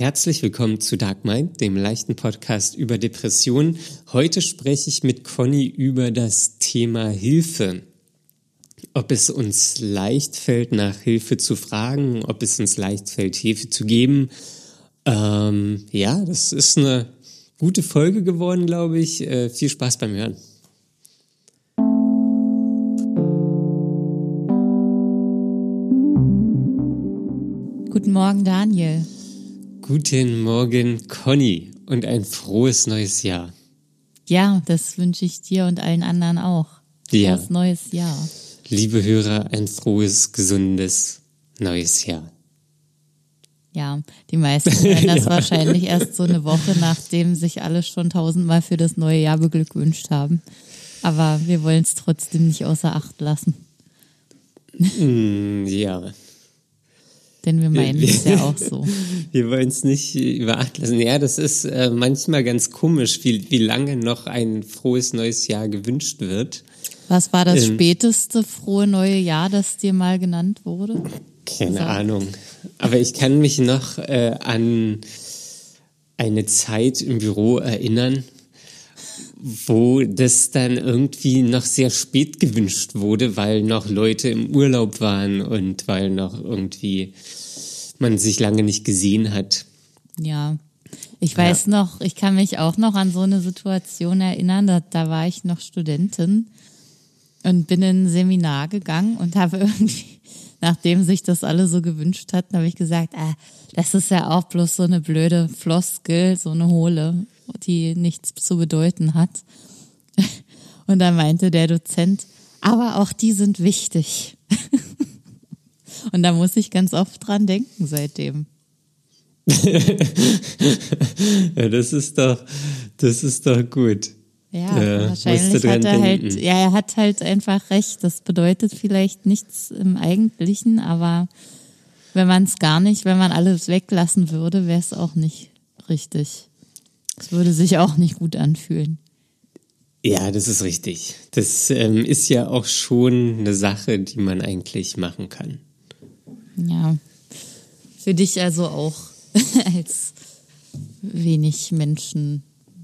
Herzlich willkommen zu Dark Mind, dem leichten Podcast über Depressionen. Heute spreche ich mit Conny über das Thema Hilfe. Ob es uns leicht fällt, nach Hilfe zu fragen, ob es uns leicht fällt, Hilfe zu geben. Ähm, ja, das ist eine gute Folge geworden, glaube ich. Äh, viel Spaß beim Hören. Guten Morgen, Daniel. Guten Morgen, Conny, und ein frohes neues Jahr. Ja, das wünsche ich dir und allen anderen auch. Ja. Frohes neues Jahr. Liebe Hörer, ein frohes, gesundes neues Jahr. Ja, die meisten hören das Ja. wahrscheinlich erst so eine Woche, nachdem sich alle schon tausendmal für das neue Jahr beglückwünscht haben. Aber wir wollen es trotzdem nicht außer Acht lassen, Mm, Ja, denn wir meinen es ja auch so. wir wollen es nicht über Acht lassen. Ja, das ist äh, manchmal ganz komisch, wie, wie lange noch ein frohes neues Jahr gewünscht wird. Was war das Ähm. späteste frohe neue Jahr, das dir mal genannt wurde? Keine So. Ahnung. Aber ich kann mich noch äh, an eine Zeit im Büro erinnern, wo das dann irgendwie noch sehr spät gewünscht wurde, weil noch Leute im Urlaub waren und weil noch irgendwie man sich lange nicht gesehen hat. Ja. Ich weiß noch, ich kann mich auch noch an so eine Situation erinnern, da, da war ich noch Studentin und bin in ein Seminar gegangen und habe irgendwie, nachdem sich das alle so gewünscht hatten, habe ich gesagt, ah, das ist ja auch bloß so eine blöde Floskel, so eine hohle, die nichts zu bedeuten hat. Und da meinte der Dozent, aber auch die sind wichtig. Und da muss ich ganz oft dran denken seitdem. Ja, das ist doch, das ist doch gut. Ja, Ja, wahrscheinlich hat er halt, ja, er hat halt einfach recht. Das bedeutet vielleicht nichts im Eigentlichen, aber wenn man es gar nicht, wenn man alles weglassen würde, wäre es auch nicht richtig. Es würde sich auch nicht gut anfühlen. Ja, das ist richtig. Das ähm, ist ja auch schon eine Sache, die man eigentlich machen kann. Ja. Für dich also auch als wenig Menschen.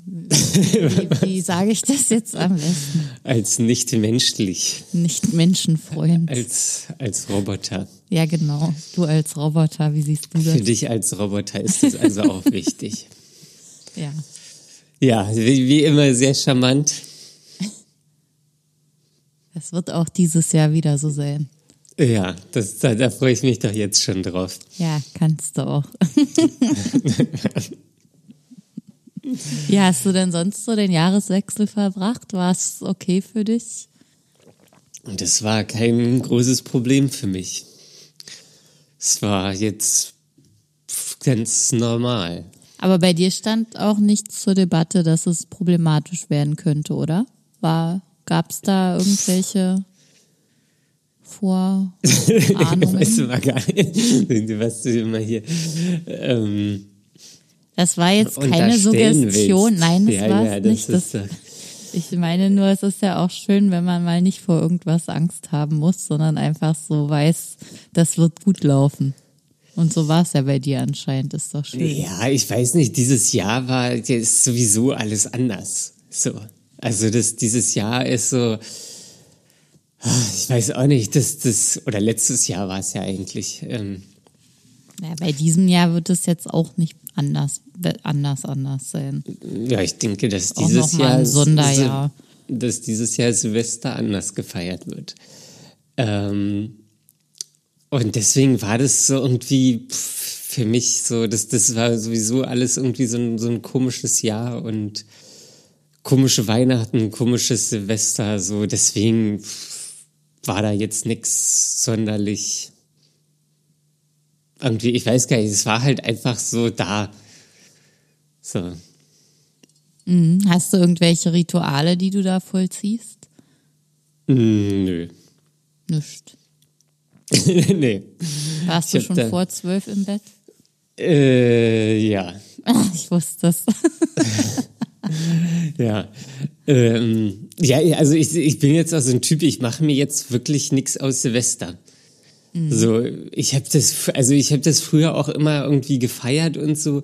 Wie, wie sage ich das jetzt am besten? Als nicht menschlich, Nicht Menschenfreund. als, als Roboter. Ja, genau. Du als Roboter, wie siehst du Für das? dich als Roboter ist das also auch wichtig. Ja. Ja, wie, wie immer sehr charmant. Das wird auch dieses Jahr wieder so sein. Ja, das, da, da freue ich mich doch jetzt schon drauf. Ja, kannst du auch. Wie hast du denn sonst so den Jahreswechsel verbracht? War es okay für dich? Und das war kein großes Problem für mich. Es war jetzt ganz normal. Aber bei dir stand auch nichts zur Debatte, dass es problematisch werden könnte, oder? War, gab's da irgendwelche Vorahnungen? Weißt du mal gar nicht, was du immer hier. Ähm, Das war jetzt keine Suggestion. willst. Nein, das ja, war ja, das nicht. Das, ich meine nur, es ist ja auch schön, wenn man mal nicht vor irgendwas Angst haben muss, sondern einfach so weiß, das wird gut laufen. Und so war es ja bei dir anscheinend, ist doch schön. ja, ich weiß nicht, dieses Jahr war ist sowieso alles anders. So. Also das, dieses Jahr ist so. Ah, Ich weiß auch nicht, das, das, oder letztes Jahr war es ja eigentlich. Ähm, Ja, bei diesem Jahr wird es jetzt auch nicht anders, anders, anders sein. ja, ich denke, dass Auch dieses mal Jahr. Sonderjahr. Dass dieses Jahr Silvester anders gefeiert wird. Ähm, und deswegen war das so irgendwie für mich so, das, das war sowieso alles irgendwie so ein, so ein komisches Jahr und komische Weihnachten, komisches Silvester, so deswegen war da jetzt nix sonderlich irgendwie, ich weiß gar nicht, es war halt einfach so da. So. Mhm. Hast du irgendwelche Rituale, die du da vollziehst? Mm, nö. Nicht. nee. Warst du schon da- vor zwölf im Bett? Äh, ja. Ich wusste es. Ja. Ähm, ja, also ich, ich bin jetzt also ein Typ, ich mache mir jetzt wirklich nichts aus Silvester. Mhm. So, ich habe das, also ich habe das früher auch immer irgendwie gefeiert und so.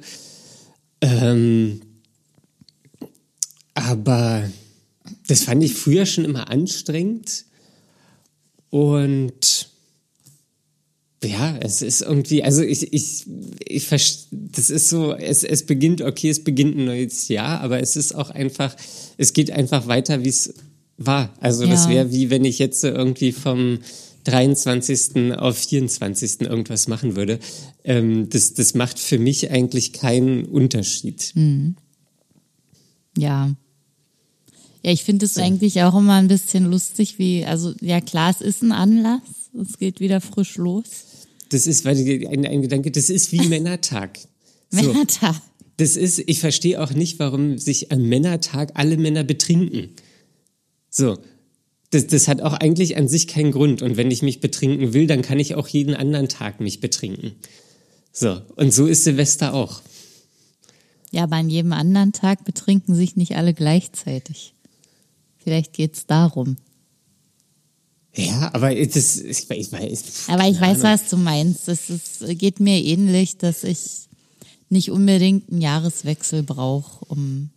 Ähm, aber das fand ich früher schon immer anstrengend. Und ja, es ist irgendwie, also ich, ich, ich das ist so, es, es beginnt, okay, es beginnt ein neues Jahr, aber es ist auch einfach, es geht einfach weiter, wie es war. Also ja. das wäre wie wenn ich jetzt irgendwie vom 23. auf 24. irgendwas machen würde. Ähm, das, das macht für mich eigentlich keinen Unterschied. Mhm. Ja. Ja, ich finde es eigentlich auch immer ein bisschen lustig, wie, also ja klar, es ist ein Anlass, es geht wieder frisch los. Das ist, weil ein, ein Gedanke, das ist wie Männertag. So. Männertag. Das ist, ich verstehe auch nicht, warum sich am Männertag alle Männer betrinken. So. Das, das hat auch eigentlich an sich keinen Grund. Und wenn ich mich betrinken will, dann kann ich auch jeden anderen Tag mich betrinken. So. Und so ist Silvester auch. Ja, aber an jedem anderen Tag betrinken sich nicht alle gleichzeitig. Vielleicht geht es darum. Ja, aber das, ich, ich weiß. Aber ich weiß, was du meinst. Es geht mir ähnlich, dass ich nicht unbedingt einen Jahreswechsel brauche, um,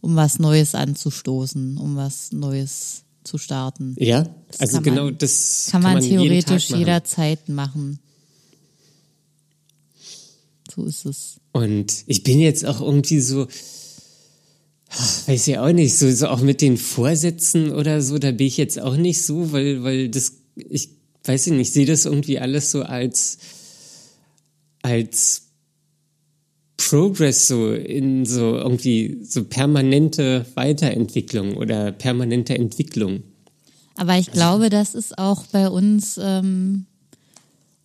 um was Neues anzustoßen, um was Neues zu starten. Ja, das also genau man, das kann man, kann man theoretisch jederzeit machen. So ist es. Und ich bin jetzt auch irgendwie so, weiß ich auch nicht, so, so auch mit den Vorsätzen oder so, da bin ich jetzt auch nicht so, weil, weil das, ich weiß nicht, ich sehe das irgendwie alles so als, als Progress so in so irgendwie so permanente Weiterentwicklung oder permanente Entwicklung. Aber ich glaube, das ist auch bei uns ähm,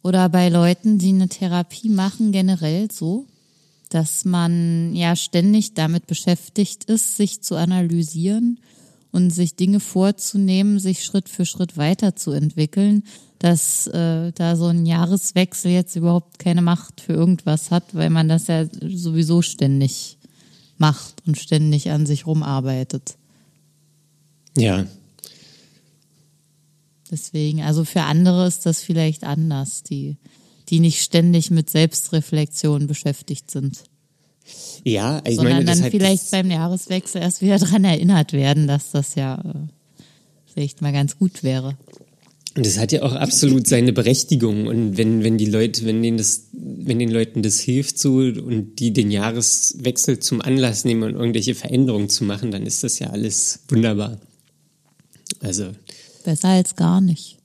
oder bei Leuten, die eine Therapie machen, generell so, dass man ja ständig damit beschäftigt ist, sich zu analysieren und sich Dinge vorzunehmen, sich Schritt für Schritt weiterzuentwickeln, dass äh, da so ein Jahreswechsel jetzt überhaupt keine Macht für irgendwas hat, weil man das ja sowieso ständig macht und ständig an sich rumarbeitet. Ja. Deswegen, also für andere ist das vielleicht anders, die die nicht ständig mit Selbstreflexion beschäftigt sind. Ja, ich Sondern meine, dann halt vielleicht beim Jahreswechsel erst wieder daran erinnert werden, dass das ja äh, vielleicht mal ganz gut wäre. Und das hat ja auch absolut seine Berechtigung. Und wenn, wenn die Leute, wenn denen das, wenn den Leuten das hilft so und die den Jahreswechsel zum Anlass nehmen und irgendwelche Veränderungen zu machen, dann ist das ja alles wunderbar. Also. Besser als gar nicht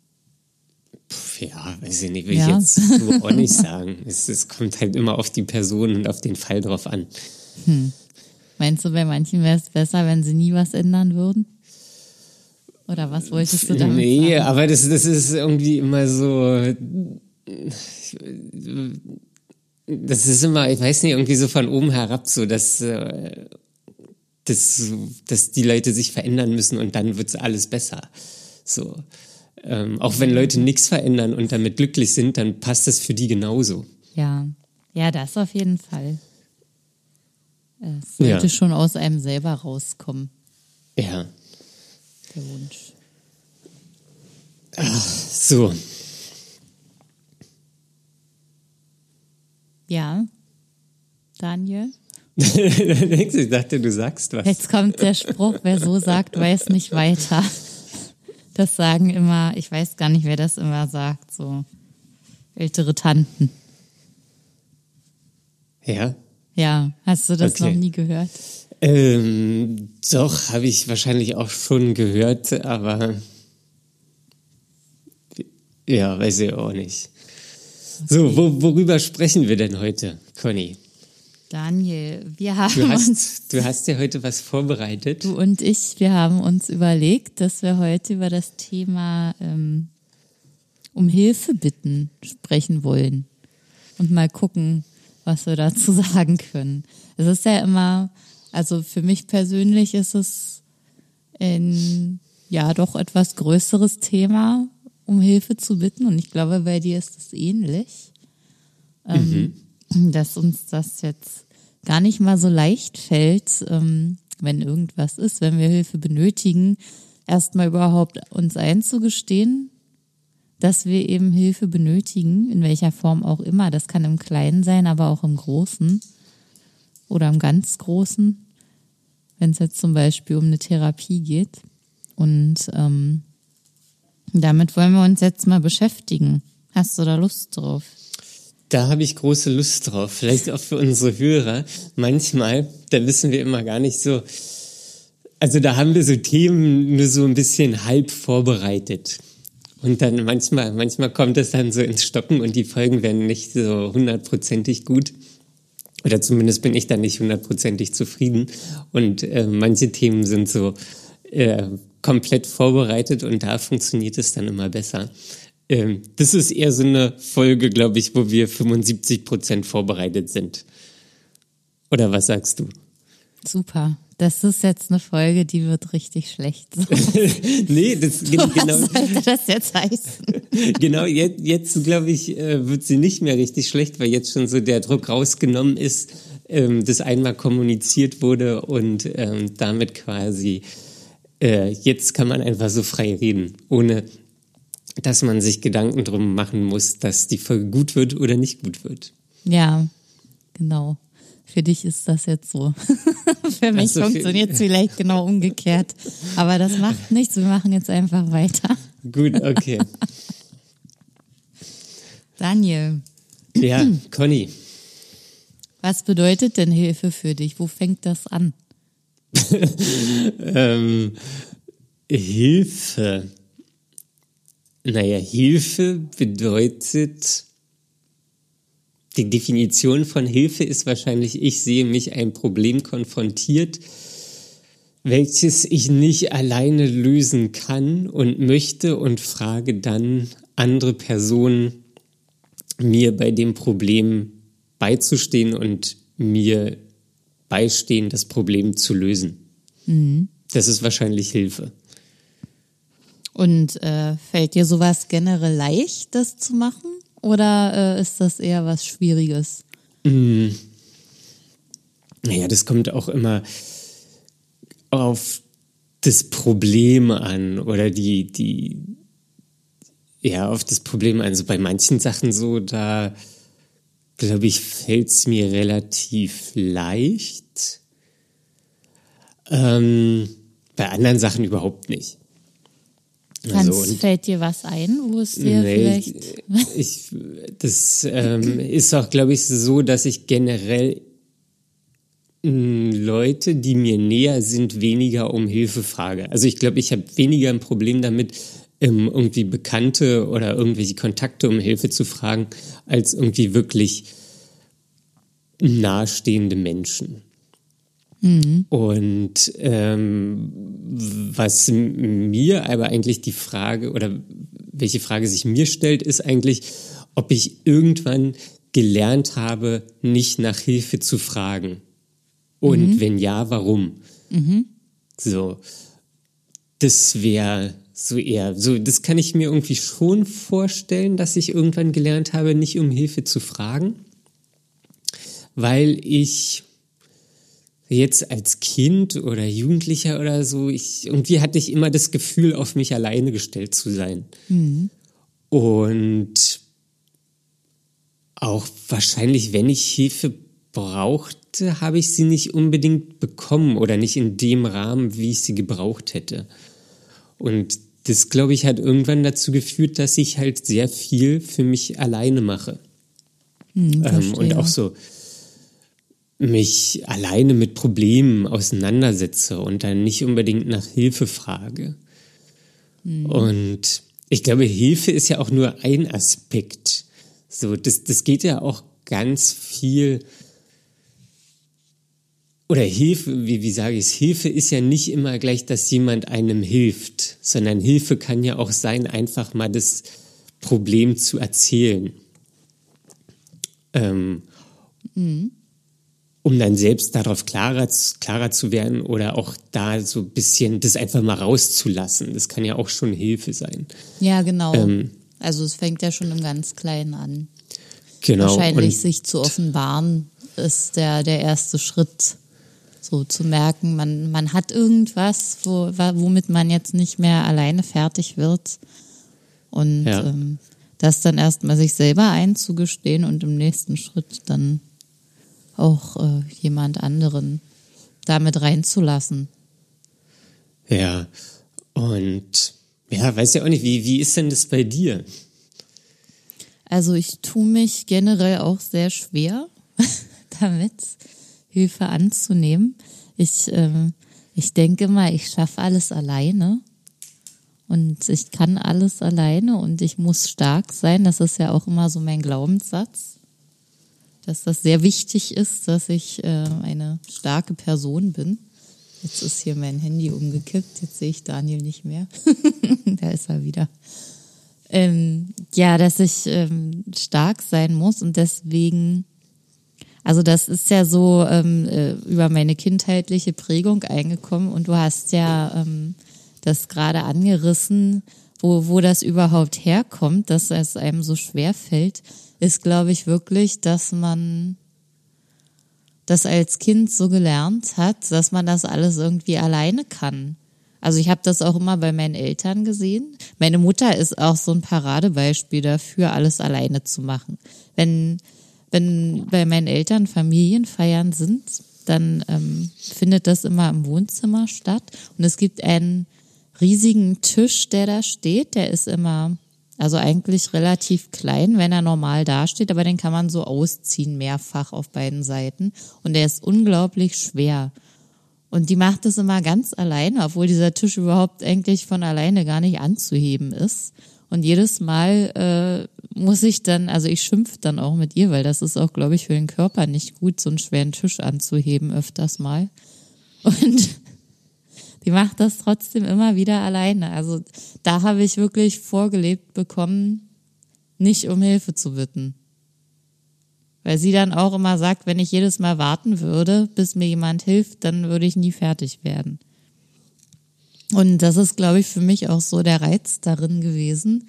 ja, weiß ich nicht, will ja. ich jetzt so auch nicht sagen. Es, es, kommt halt immer auf die Person und auf den Fall drauf an. Hm. Meinst du, bei manchen wäre es besser, wenn sie nie was ändern würden? Oder was wolltest du damit nee, sagen? Nee, aber das, das ist irgendwie immer so. Das ist immer, ich weiß nicht, irgendwie so von oben herab so, dass, äh, dass, dass die Leute sich verändern müssen und dann wird alles besser. So. Ähm, auch wenn Leute nichts verändern und damit glücklich sind, dann passt das für die genauso. Ja, ja, das auf jeden Fall. Es sollte ja. schon aus einem selber rauskommen. Ja. Der Wunsch. Ach, so. Ja. Daniel? ich dachte, du sagst was. Jetzt kommt der Spruch, wer so sagt, weiß nicht weiter. Das sagen immer, ich weiß gar nicht, wer das immer sagt, so ältere Tanten. Ja? Ja, hast du das okay. noch nie gehört? Ähm, doch, habe ich wahrscheinlich auch schon gehört, aber ja, weiß ich auch nicht. So, wo, worüber sprechen wir denn heute, Conny? Daniel, wir haben du hast, uns. Du hast ja heute was vorbereitet. Du und ich, wir haben uns überlegt, dass wir heute über das Thema ähm, um Hilfe bitten sprechen wollen und mal gucken, was wir dazu sagen können. Es ist ja immer, also für mich persönlich ist es ein ja doch etwas größeres Thema, um Hilfe zu bitten und ich glaube, bei dir ist es ähnlich. Ähm, mhm. dass uns das jetzt gar nicht mal so leicht fällt, ähm, wenn irgendwas ist, wenn wir Hilfe benötigen, erstmal überhaupt uns einzugestehen, dass wir eben Hilfe benötigen, in welcher Form auch immer. Das kann im Kleinen sein, aber auch im Großen oder im ganz Großen, wenn es jetzt zum Beispiel um eine Therapie geht. Und ähm, damit wollen wir uns jetzt mal beschäftigen. Hast du da Lust drauf? Da habe ich große Lust drauf. Vielleicht auch für unsere Hörer. Manchmal, da wissen wir immer gar nicht so. Also da haben wir so Themen nur so ein bisschen halb vorbereitet. Und dann manchmal, manchmal kommt es dann so ins Stocken und die Folgen werden nicht so hundertprozentig gut. Oder zumindest bin ich dann nicht hundertprozentig zufrieden. Und äh, manche Themen sind so äh, komplett vorbereitet und da funktioniert es dann immer besser. Ähm, das ist eher so eine Folge, glaube ich, wo wir 75 Prozent vorbereitet sind. Oder was sagst du? Super. Das ist jetzt eine Folge, die wird richtig schlecht. nee, das genau. Was sollte das jetzt heißen? genau, jetzt, jetzt glaube ich, äh, wird sie nicht mehr richtig schlecht, weil jetzt schon so der Druck rausgenommen ist, ähm, das einmal kommuniziert wurde und ähm, damit quasi äh, jetzt kann man einfach so frei reden, ohne dass man sich Gedanken drum machen muss, dass die Folge gut wird oder nicht gut wird. Ja, genau. Für dich ist das jetzt so. für mich also funktioniert es vielleicht genau umgekehrt. Aber das macht nichts. Wir machen jetzt einfach weiter. Gut, okay. Daniel. Ja, Conny. Was bedeutet denn Hilfe für dich? Wo fängt das an? ähm, Hilfe. Naja, Hilfe bedeutet die Definition von Hilfe ist wahrscheinlich, ich sehe mich ein Problem konfrontiert, welches ich nicht alleine lösen kann und möchte und frage dann andere Personen, mir bei dem Problem beizustehen und mir beistehen, das Problem zu lösen. Mhm. Das ist wahrscheinlich Hilfe. Und äh, fällt dir sowas generell leicht, das zu machen? Oder äh, ist das eher was Schwieriges? Mm. Naja, das kommt auch immer auf das Problem an oder die, die, ja, auf das Problem an. Also bei manchen Sachen so, da glaube ich, fällt es mir relativ leicht. Ähm, bei anderen Sachen überhaupt nicht. Kannst, also, fällt dir was ein, wo es dir nee, vielleicht. Ich, das ähm, ist auch, glaube ich, so, dass ich generell hm, Leute, die mir näher sind, weniger um Hilfe frage. Also ich glaube, ich habe weniger ein Problem damit, ähm, irgendwie Bekannte oder irgendwelche Kontakte um Hilfe zu fragen, als irgendwie wirklich nahestehende Menschen. Mhm. Und ähm, was mir aber eigentlich die Frage oder welche Frage sich mir stellt, ist eigentlich, ob ich irgendwann gelernt habe, nicht nach Hilfe zu fragen. Und mhm. wenn ja, warum? Mhm. So, das wäre so eher, so, das kann ich mir irgendwie schon vorstellen, dass ich irgendwann gelernt habe, nicht um Hilfe zu fragen, weil ich jetzt als Kind oder Jugendlicher oder so, ich, irgendwie hatte ich immer das Gefühl, auf mich alleine gestellt zu sein. Mhm. Und auch wahrscheinlich, wenn ich Hilfe brauchte, habe ich sie nicht unbedingt bekommen oder nicht in dem Rahmen, wie ich sie gebraucht hätte. Und das, glaube ich, hat irgendwann dazu geführt, dass ich halt sehr viel für mich alleine mache. Mhm, ähm, und auch so mich alleine mit Problemen auseinandersetze und dann nicht unbedingt nach Hilfe frage. Mhm. Und ich glaube, Hilfe ist ja auch nur ein Aspekt. So, das, das geht ja auch ganz viel. Oder Hilfe, wie, wie sage ich es? Hilfe ist ja nicht immer gleich, dass jemand einem hilft, sondern Hilfe kann ja auch sein, einfach mal das Problem zu erzählen. Ähm, mhm um dann selbst darauf klarer, klarer zu werden oder auch da so ein bisschen das einfach mal rauszulassen. Das kann ja auch schon Hilfe sein. Ja, genau. Ähm, also es fängt ja schon im ganz Kleinen an. Genau. Wahrscheinlich Und sich zu offenbaren ist der, der erste Schritt, so zu merken, man, man hat irgendwas, wo, womit man jetzt nicht mehr alleine fertig wird Und Ja. ähm, das dann erstmal sich selber einzugestehen und im nächsten Schritt dann auch äh, jemand anderen damit reinzulassen. Ja. Und ja, weiß ja auch nicht, wie, wie ist denn das bei dir? Also ich tue mich generell auch sehr schwer damit, Hilfe anzunehmen. Ich, ähm, ich denke mal, ich schaffe alles alleine und ich kann alles alleine und ich muss stark sein. Das ist ja auch immer so mein Glaubenssatz, dass das sehr wichtig ist, dass ich äh, eine starke Person bin. Jetzt ist hier mein Handy umgekippt, jetzt sehe ich Daniel nicht mehr. da ist er wieder ähm, ja, dass ich ähm, stark sein muss und deswegen, also das ist ja so ähm, äh, über meine kindheitliche Prägung eingekommen und du hast ja ähm, das gerade angerissen, wo, wo das überhaupt herkommt, dass es einem so schwer fällt, ist, glaube ich, wirklich, dass man das als Kind so gelernt hat, dass man das alles irgendwie alleine kann. Also ich habe das auch immer bei meinen Eltern gesehen. Meine Mutter ist auch so ein Paradebeispiel dafür, alles alleine zu machen. Wenn, wenn bei meinen Eltern Familienfeiern sind, dann ähm, findet das immer im Wohnzimmer statt. Und es gibt einen riesigen Tisch, der da steht. Der ist immer, also eigentlich relativ klein, wenn er normal dasteht, aber den kann man so ausziehen, mehrfach auf beiden Seiten. Und der ist unglaublich schwer. Und die macht das immer ganz alleine, obwohl dieser Tisch überhaupt eigentlich von alleine gar nicht anzuheben ist. Und jedes Mal äh, muss ich dann, also ich schimpf dann auch mit ihr, weil das ist auch, glaube ich, für den Körper nicht gut, so einen schweren Tisch anzuheben öfters mal. Und die macht das trotzdem immer wieder alleine. Also da habe ich wirklich vorgelebt bekommen, nicht um Hilfe zu bitten. Weil sie dann auch immer sagt, wenn ich jedes Mal warten würde, bis mir jemand hilft, dann würde ich nie fertig werden. Und das ist, glaube ich, für mich auch so der Reiz darin gewesen.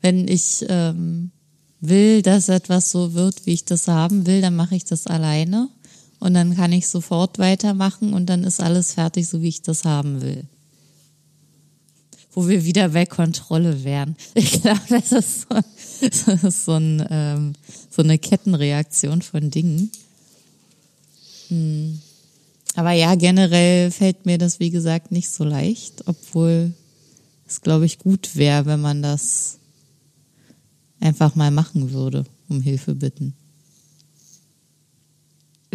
Wenn ich ähm, will, dass etwas so wird, wie ich das haben will, dann mache ich das alleine. Und dann kann ich sofort weitermachen und dann ist alles fertig, so wie ich das haben will. Wo wir wieder bei Kontrolle wären. Ich glaube, das ist so, das ist so, ein, ähm, so eine Kettenreaktion von Dingen. Hm. Aber ja, generell fällt mir das, wie gesagt, nicht so leicht, obwohl es, glaube ich, gut wäre, wenn man das einfach mal machen würde, um Hilfe bitten.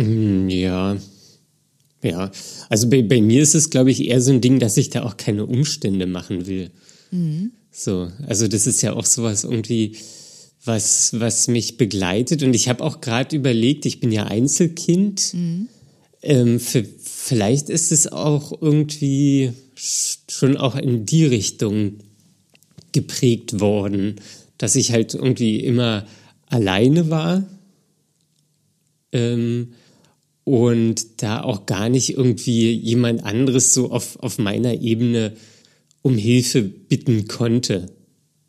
Mm, Ja. Ja. Also bei, bei mir ist es, glaube ich, eher so ein Ding, dass ich da auch keine Umstände machen will. So. Also das ist ja auch sowas irgendwie, was, was mich begleitet. Und ich habe auch gerade überlegt, ich bin ja Einzelkind. Ähm, für, vielleicht ist es auch irgendwie sch- schon auch in die Richtung geprägt worden, dass ich halt irgendwie immer alleine war ähm, und da auch gar nicht irgendwie jemand anderes so auf, auf meiner Ebene um Hilfe bitten konnte.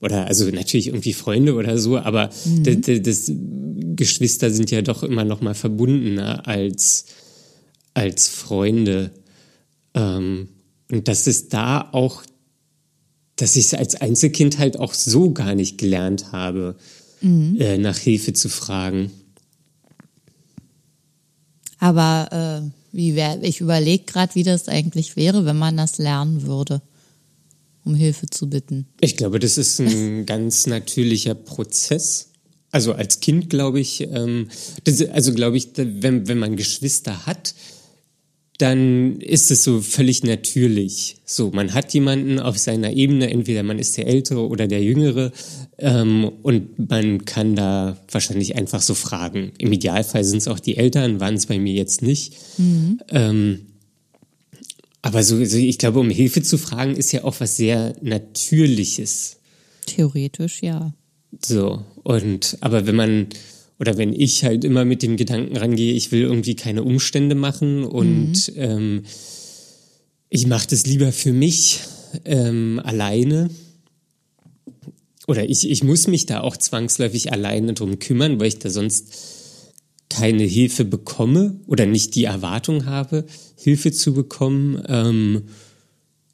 Oder also natürlich irgendwie Freunde oder so, aber das, das Geschwister sind ja doch immer noch mal verbundener als, als Freunde. Ähm, und dass es da auch, dass ich es als Einzelkind halt auch so gar nicht gelernt habe, äh, nach Hilfe zu fragen. Aber äh, wie wär, ich überlege gerade, wie das eigentlich wäre, wenn man das lernen würde, um Hilfe zu bitten. Ich glaube, das ist ein ganz natürlicher Prozess. Also als Kind glaube ich, ähm, das, also glaube ich, wenn, wenn man Geschwister hat, dann ist es so völlig natürlich. So, man hat jemanden auf seiner Ebene, entweder man ist der Ältere oder der Jüngere, ähm, und man kann da wahrscheinlich einfach so fragen. Im Idealfall sind es auch die Eltern, waren es bei mir jetzt nicht. Ähm, aber so, so, ich glaube, um Hilfe zu fragen, ist ja auch was sehr Natürliches. Theoretisch ja. So, und aber wenn man oder wenn ich halt immer mit dem Gedanken rangehe, ich will irgendwie keine Umstände machen und ähm, ich mache das lieber für mich ähm, alleine. Oder ich, ich muss mich da auch zwangsläufig alleine drum kümmern, weil ich da sonst keine Hilfe bekomme oder nicht die Erwartung habe, Hilfe zu bekommen. Ähm,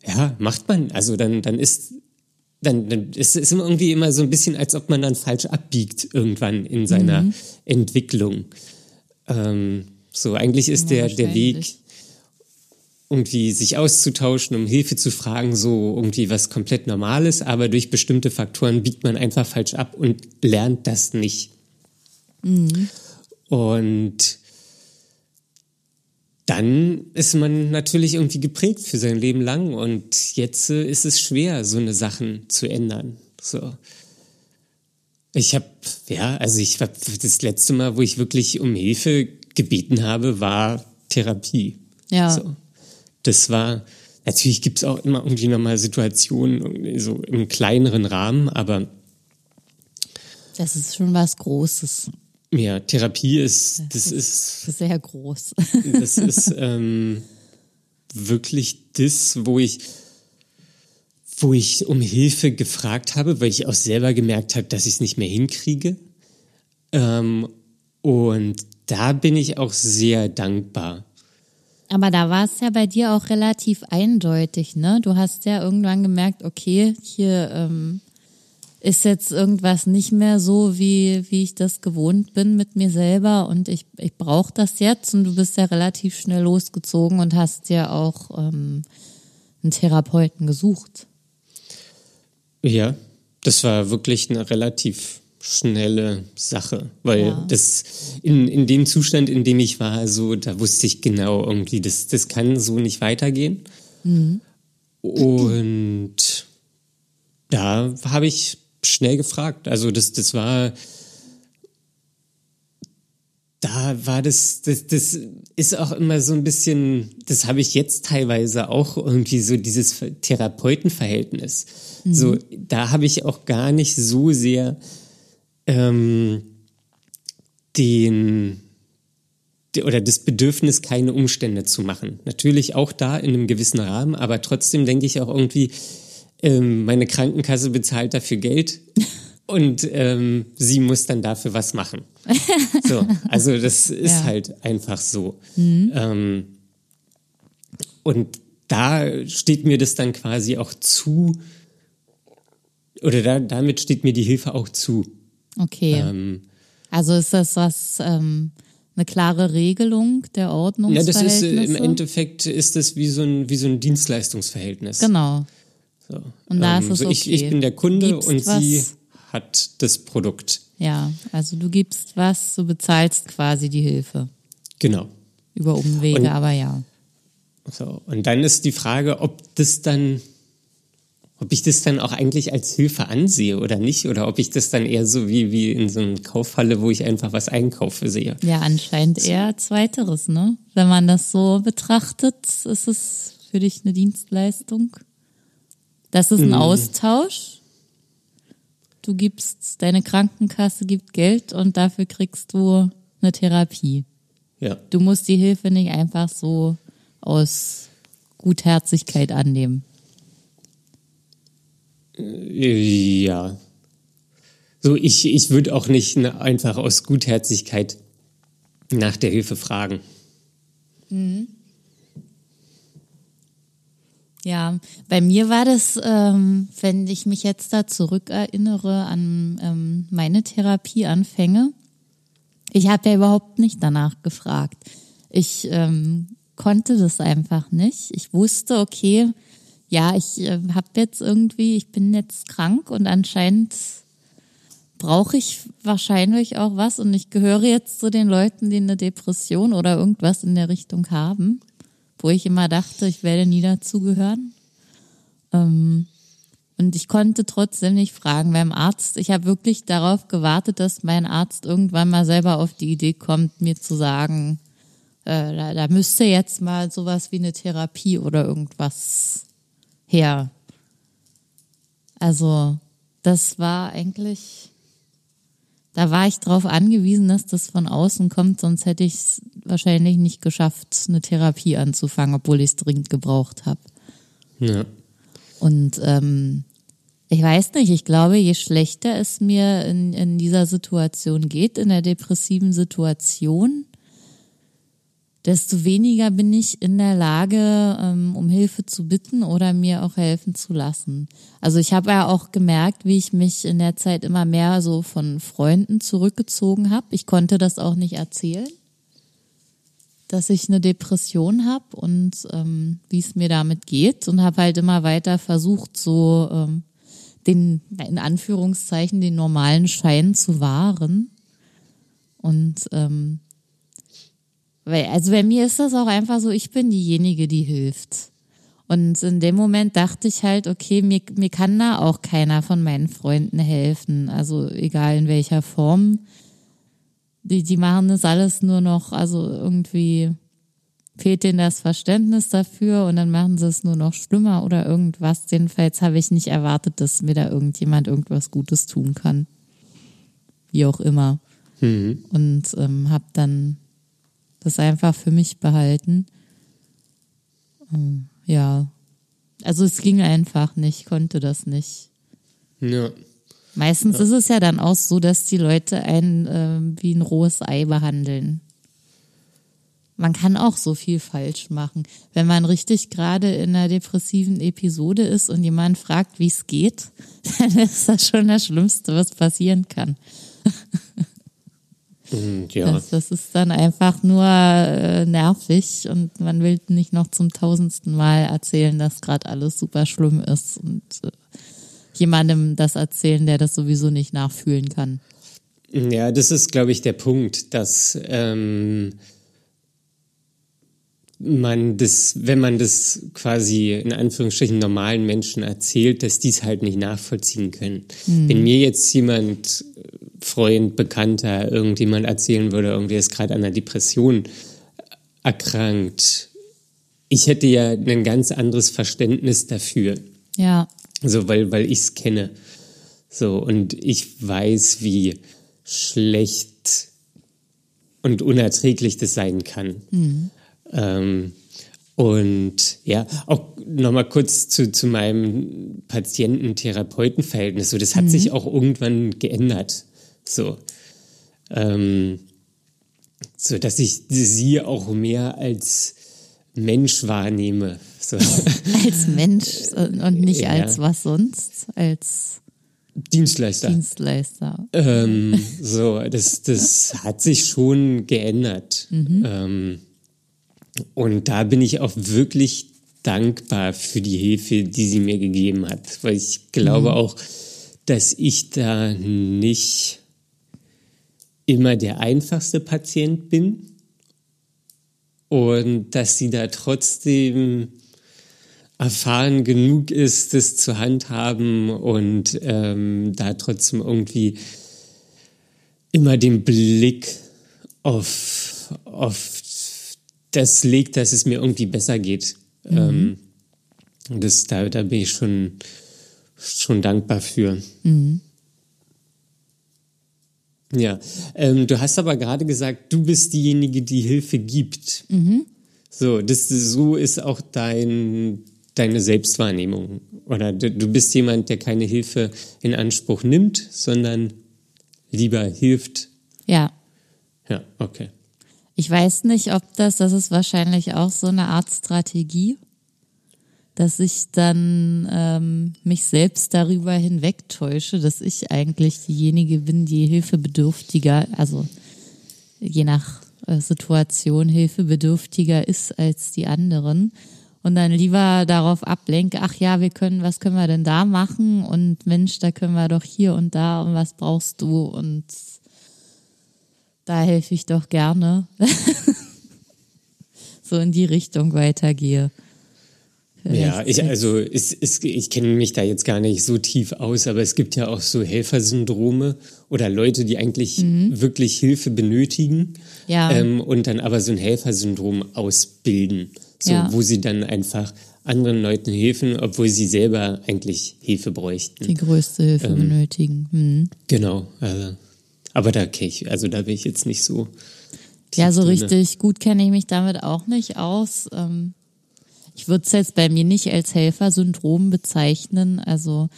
ja, macht man. Also dann, dann ist dann, dann ist es irgendwie immer so ein bisschen, als ob man dann falsch abbiegt irgendwann in seiner mhm. Entwicklung. Ähm, so, eigentlich ist ja, der, der Weg, irgendwie sich auszutauschen, um Hilfe zu fragen, so irgendwie was komplett Normales, aber durch bestimmte Faktoren biegt man einfach falsch ab und lernt das nicht. Mhm. Und dann ist man natürlich irgendwie geprägt für sein Leben lang und jetzt äh, ist es schwer, so eine Sachen zu ändern. So. Ich habe, ja, also ich habe das letzte Mal, wo ich wirklich um Hilfe gebeten habe, war Therapie. Ja. So. Das war, natürlich gibt es auch immer irgendwie nochmal Situationen, so im kleineren Rahmen, aber. Das ist schon was Großes. Ja, Therapie ist, das, das ist, ist, sehr groß. Das ist ähm, wirklich das, wo ich, wo ich um Hilfe gefragt habe, weil ich auch selber gemerkt habe, dass ich es nicht mehr hinkriege. Ähm, und da bin ich auch sehr dankbar. Aber da war es ja bei dir auch relativ eindeutig, ne? Du hast ja irgendwann gemerkt, okay, hier ähm, ist jetzt irgendwas nicht mehr so, wie, wie ich das gewohnt bin mit mir selber und ich, ich brauche das jetzt und du bist ja relativ schnell losgezogen und hast ja auch ähm, einen Therapeuten gesucht. Ja, das war wirklich eine relativ schnelle Sache, weil ja. das in, in dem Zustand, in dem ich war, so, da wusste ich genau irgendwie, das, das kann so nicht weitergehen. Mhm. Und da habe ich schnell gefragt. Also das, das war, da war das, das, das ist auch immer so ein bisschen, das habe ich jetzt teilweise auch irgendwie so dieses Therapeutenverhältnis. Mhm. So, da habe ich auch gar nicht so sehr ähm, den oder das Bedürfnis, keine Umstände zu machen. Natürlich auch da in einem gewissen Rahmen, aber trotzdem denke ich auch irgendwie, ähm, meine Krankenkasse bezahlt dafür Geld und ähm, sie muss dann dafür was machen. So, also das ist ja. halt einfach so. Mhm. Ähm, und da steht mir das dann quasi auch zu, oder da, damit steht mir die Hilfe auch zu. Okay. Ähm, also ist das was, ähm, eine klare Regelung der Ordnungsverhältnisse? Ja, das ist, im Endeffekt ist das wie so ein, wie so ein Dienstleistungsverhältnis. Genau. So. Und da ähm, ist es so ich, okay. ich bin der Kunde gibst und was? sie hat das Produkt. Ja, also du gibst was, du bezahlst quasi die Hilfe. Genau. Über Umwege, und, aber ja. So, und dann ist die Frage, ob das dann, ob ich das dann auch eigentlich als Hilfe ansehe oder nicht, oder ob ich das dann eher so wie, wie in so einer Kaufhalle, wo ich einfach was einkaufe, sehe. Ja, anscheinend eher zweiteres, ne? Wenn man das so betrachtet, ist es für dich eine Dienstleistung. Das ist ein mhm. Austausch. Du gibst, deine Krankenkasse gibt Geld und dafür kriegst du eine Therapie. Ja. Du musst die Hilfe nicht einfach so aus Gutherzigkeit annehmen. Äh, ja. So, ich, ich würde auch nicht einfach aus Gutherzigkeit nach der Hilfe fragen. Mhm. Ja, bei mir war das, ähm, wenn ich mich jetzt da zurückerinnere an ähm, meine Therapieanfänge, ich habe ja überhaupt nicht danach gefragt. Ich ähm, konnte das einfach nicht. Ich wusste, okay, ja, ich äh, habe jetzt irgendwie, ich bin jetzt krank und anscheinend brauche ich wahrscheinlich auch was und ich gehöre jetzt zu den Leuten, die eine Depression oder irgendwas in der Richtung haben wo ich immer dachte, ich werde nie dazugehören. Ähm, und ich konnte trotzdem nicht fragen beim Arzt. Ich habe wirklich darauf gewartet, dass mein Arzt irgendwann mal selber auf die Idee kommt, mir zu sagen, äh, da, da müsste jetzt mal sowas wie eine Therapie oder irgendwas her. Also das war eigentlich da war ich darauf angewiesen, dass das von außen kommt, sonst hätte ich es wahrscheinlich nicht geschafft, eine Therapie anzufangen, obwohl ich es dringend gebraucht habe. Ja. Und ähm, ich weiß nicht, ich glaube, je schlechter es mir in, in dieser Situation geht, in der depressiven Situation, desto weniger bin ich in der Lage, ähm, um Hilfe zu bitten oder mir auch helfen zu lassen. Also ich habe ja auch gemerkt, wie ich mich in der Zeit immer mehr so von Freunden zurückgezogen habe. Ich konnte das auch nicht erzählen, dass ich eine Depression habe und ähm, wie es mir damit geht und habe halt immer weiter versucht, so ähm, den in Anführungszeichen den normalen Schein zu wahren und ähm, weil, also bei mir ist das auch einfach so, ich bin diejenige, die hilft. Und in dem Moment dachte ich halt, okay, mir, mir kann da auch keiner von meinen Freunden helfen. Also egal in welcher Form. Die, die machen das alles nur noch, also irgendwie fehlt denen das Verständnis dafür und dann machen sie es nur noch schlimmer oder irgendwas. Jedenfalls habe ich nicht erwartet, dass mir da irgendjemand irgendwas Gutes tun kann. Wie auch immer. Mhm. Und ähm, habe dann das einfach für mich behalten. Ähm, ja. Also es ging einfach nicht, konnte das nicht. Ja. Meistens ja. ist es ja dann auch so, dass die Leute einen äh, wie ein rohes Ei behandeln. Man kann auch so viel falsch machen. Wenn man richtig gerade in einer depressiven Episode ist und jemand fragt, wie es geht, dann ist das schon das Schlimmste, was passieren kann. Mhm, ja. Das, das, ist dann einfach nur äh, nervig und man will nicht noch zum tausendsten Mal erzählen, dass gerade alles super schlimm ist und äh, jemandem das erzählen, der das sowieso nicht nachfühlen kann. Ja, das ist, glaube ich, der Punkt, dass ähm, man das, wenn man das quasi in Anführungsstrichen normalen Menschen erzählt, dass die es halt nicht nachvollziehen können. Mhm. Wenn mir jetzt jemand, Freund, Bekannter, irgendjemand erzählen würde, irgendwie ist gerade an einer Depression erkrankt, ich hätte ja ein ganz anderes Verständnis dafür. Ja. So, weil, weil ich es kenne. So, und ich weiß, wie schlecht und unerträglich das sein kann. Mhm. Ähm, und ja, auch nochmal kurz zu, zu meinem Patienten-Therapeuten-Verhältnis. So, das hat mhm. sich auch irgendwann geändert. So. Ähm, so dass ich sie auch mehr als Mensch wahrnehme. So. als Mensch und nicht ja. als was sonst, als Dienstleister. Dienstleister. Ähm, so, das, das hat sich schon geändert. Mhm. Ähm, und da bin ich auch wirklich dankbar für die Hilfe, die sie mir gegeben hat, weil ich glaube mhm. auch, dass ich da nicht immer der einfachste Patient bin und dass sie da trotzdem erfahren genug ist, das zu handhaben und ähm, da trotzdem irgendwie immer den Blick auf, auf das legt, dass es mir irgendwie besser geht. Mhm. Ähm, das, da, da bin ich schon, schon dankbar für. Mhm. Ja, ähm, du hast aber gerade gesagt, du bist diejenige, die Hilfe gibt. Mhm. So, das, so ist auch dein, deine Selbstwahrnehmung. Oder du, du bist jemand, der keine Hilfe in Anspruch nimmt, sondern lieber hilft. Ja. Ja, okay. Ich weiß nicht, ob das, das ist wahrscheinlich auch so eine Art Strategie, dass ich dann ähm, mich selbst darüber hinwegtäusche, dass ich eigentlich diejenige bin, die hilfebedürftiger, also je nach äh, Situation hilfebedürftiger ist als die anderen und dann lieber darauf ablenke, ach ja, wir können, was können wir denn da machen? Und Mensch, da können wir doch hier und da und was brauchst du? Und da helfe ich doch gerne. so in die Richtung weitergehe. Ja, ich, also es, es, ich kenne mich da jetzt gar nicht so tief aus, aber es gibt ja auch so Helfersyndrome oder Leute, die eigentlich mhm. wirklich Hilfe benötigen ja. ähm, und dann aber so ein Helfersyndrom ausbilden, so, ja. wo sie dann einfach anderen Leuten helfen, obwohl sie selber eigentlich Hilfe bräuchten. Die größte Hilfe ähm, benötigen. Mhm. Genau, also aber da kenne ich, also da bin ich jetzt nicht so. Ja, so drin. richtig gut kenne ich mich damit auch nicht aus. Ähm, ich würde es jetzt bei mir nicht als Helfersyndrom bezeichnen. Also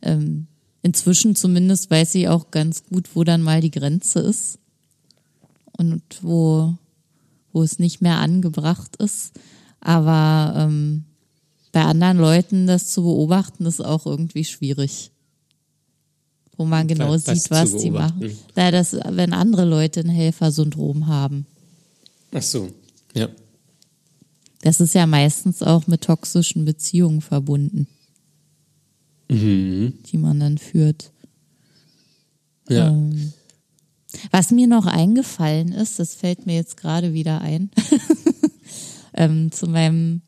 ähm, inzwischen zumindest weiß ich auch ganz gut, wo dann mal die Grenze ist und wo, wo es nicht mehr angebracht ist. Aber ähm, bei anderen Leuten das zu beobachten, ist auch irgendwie schwierig. Wo man genau Was- was sieht, was die machen. Da das, wenn andere Leute ein Helfersyndrom haben. Ach so, ja. Das ist ja meistens auch mit toxischen Beziehungen verbunden, Mhm. die man dann führt. Ja. Ähm, was mir noch eingefallen ist, das fällt mir jetzt gerade wieder ein, ähm, zu meinem,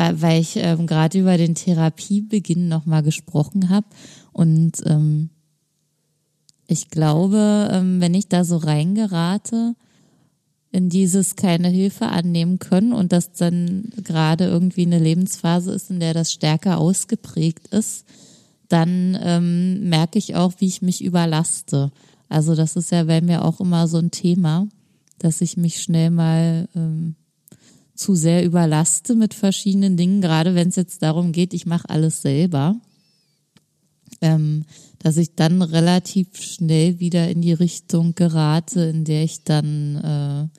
weil, weil ich ähm, gerade über den Therapiebeginn nochmal gesprochen habe und ähm, ich glaube, ähm, wenn ich da so reingerate, in dieses keine Hilfe annehmen können und das dann gerade irgendwie eine Lebensphase ist, in der das stärker ausgeprägt ist, dann ähm, merke ich auch, wie ich mich überlaste. Also das ist ja bei mir auch immer so ein Thema, dass ich mich schnell mal ähm, zu sehr überlaste mit verschiedenen Dingen, gerade wenn es jetzt darum geht, ich mache alles selber, ähm, dass ich dann relativ schnell wieder in die Richtung gerate, in der ich dann äh,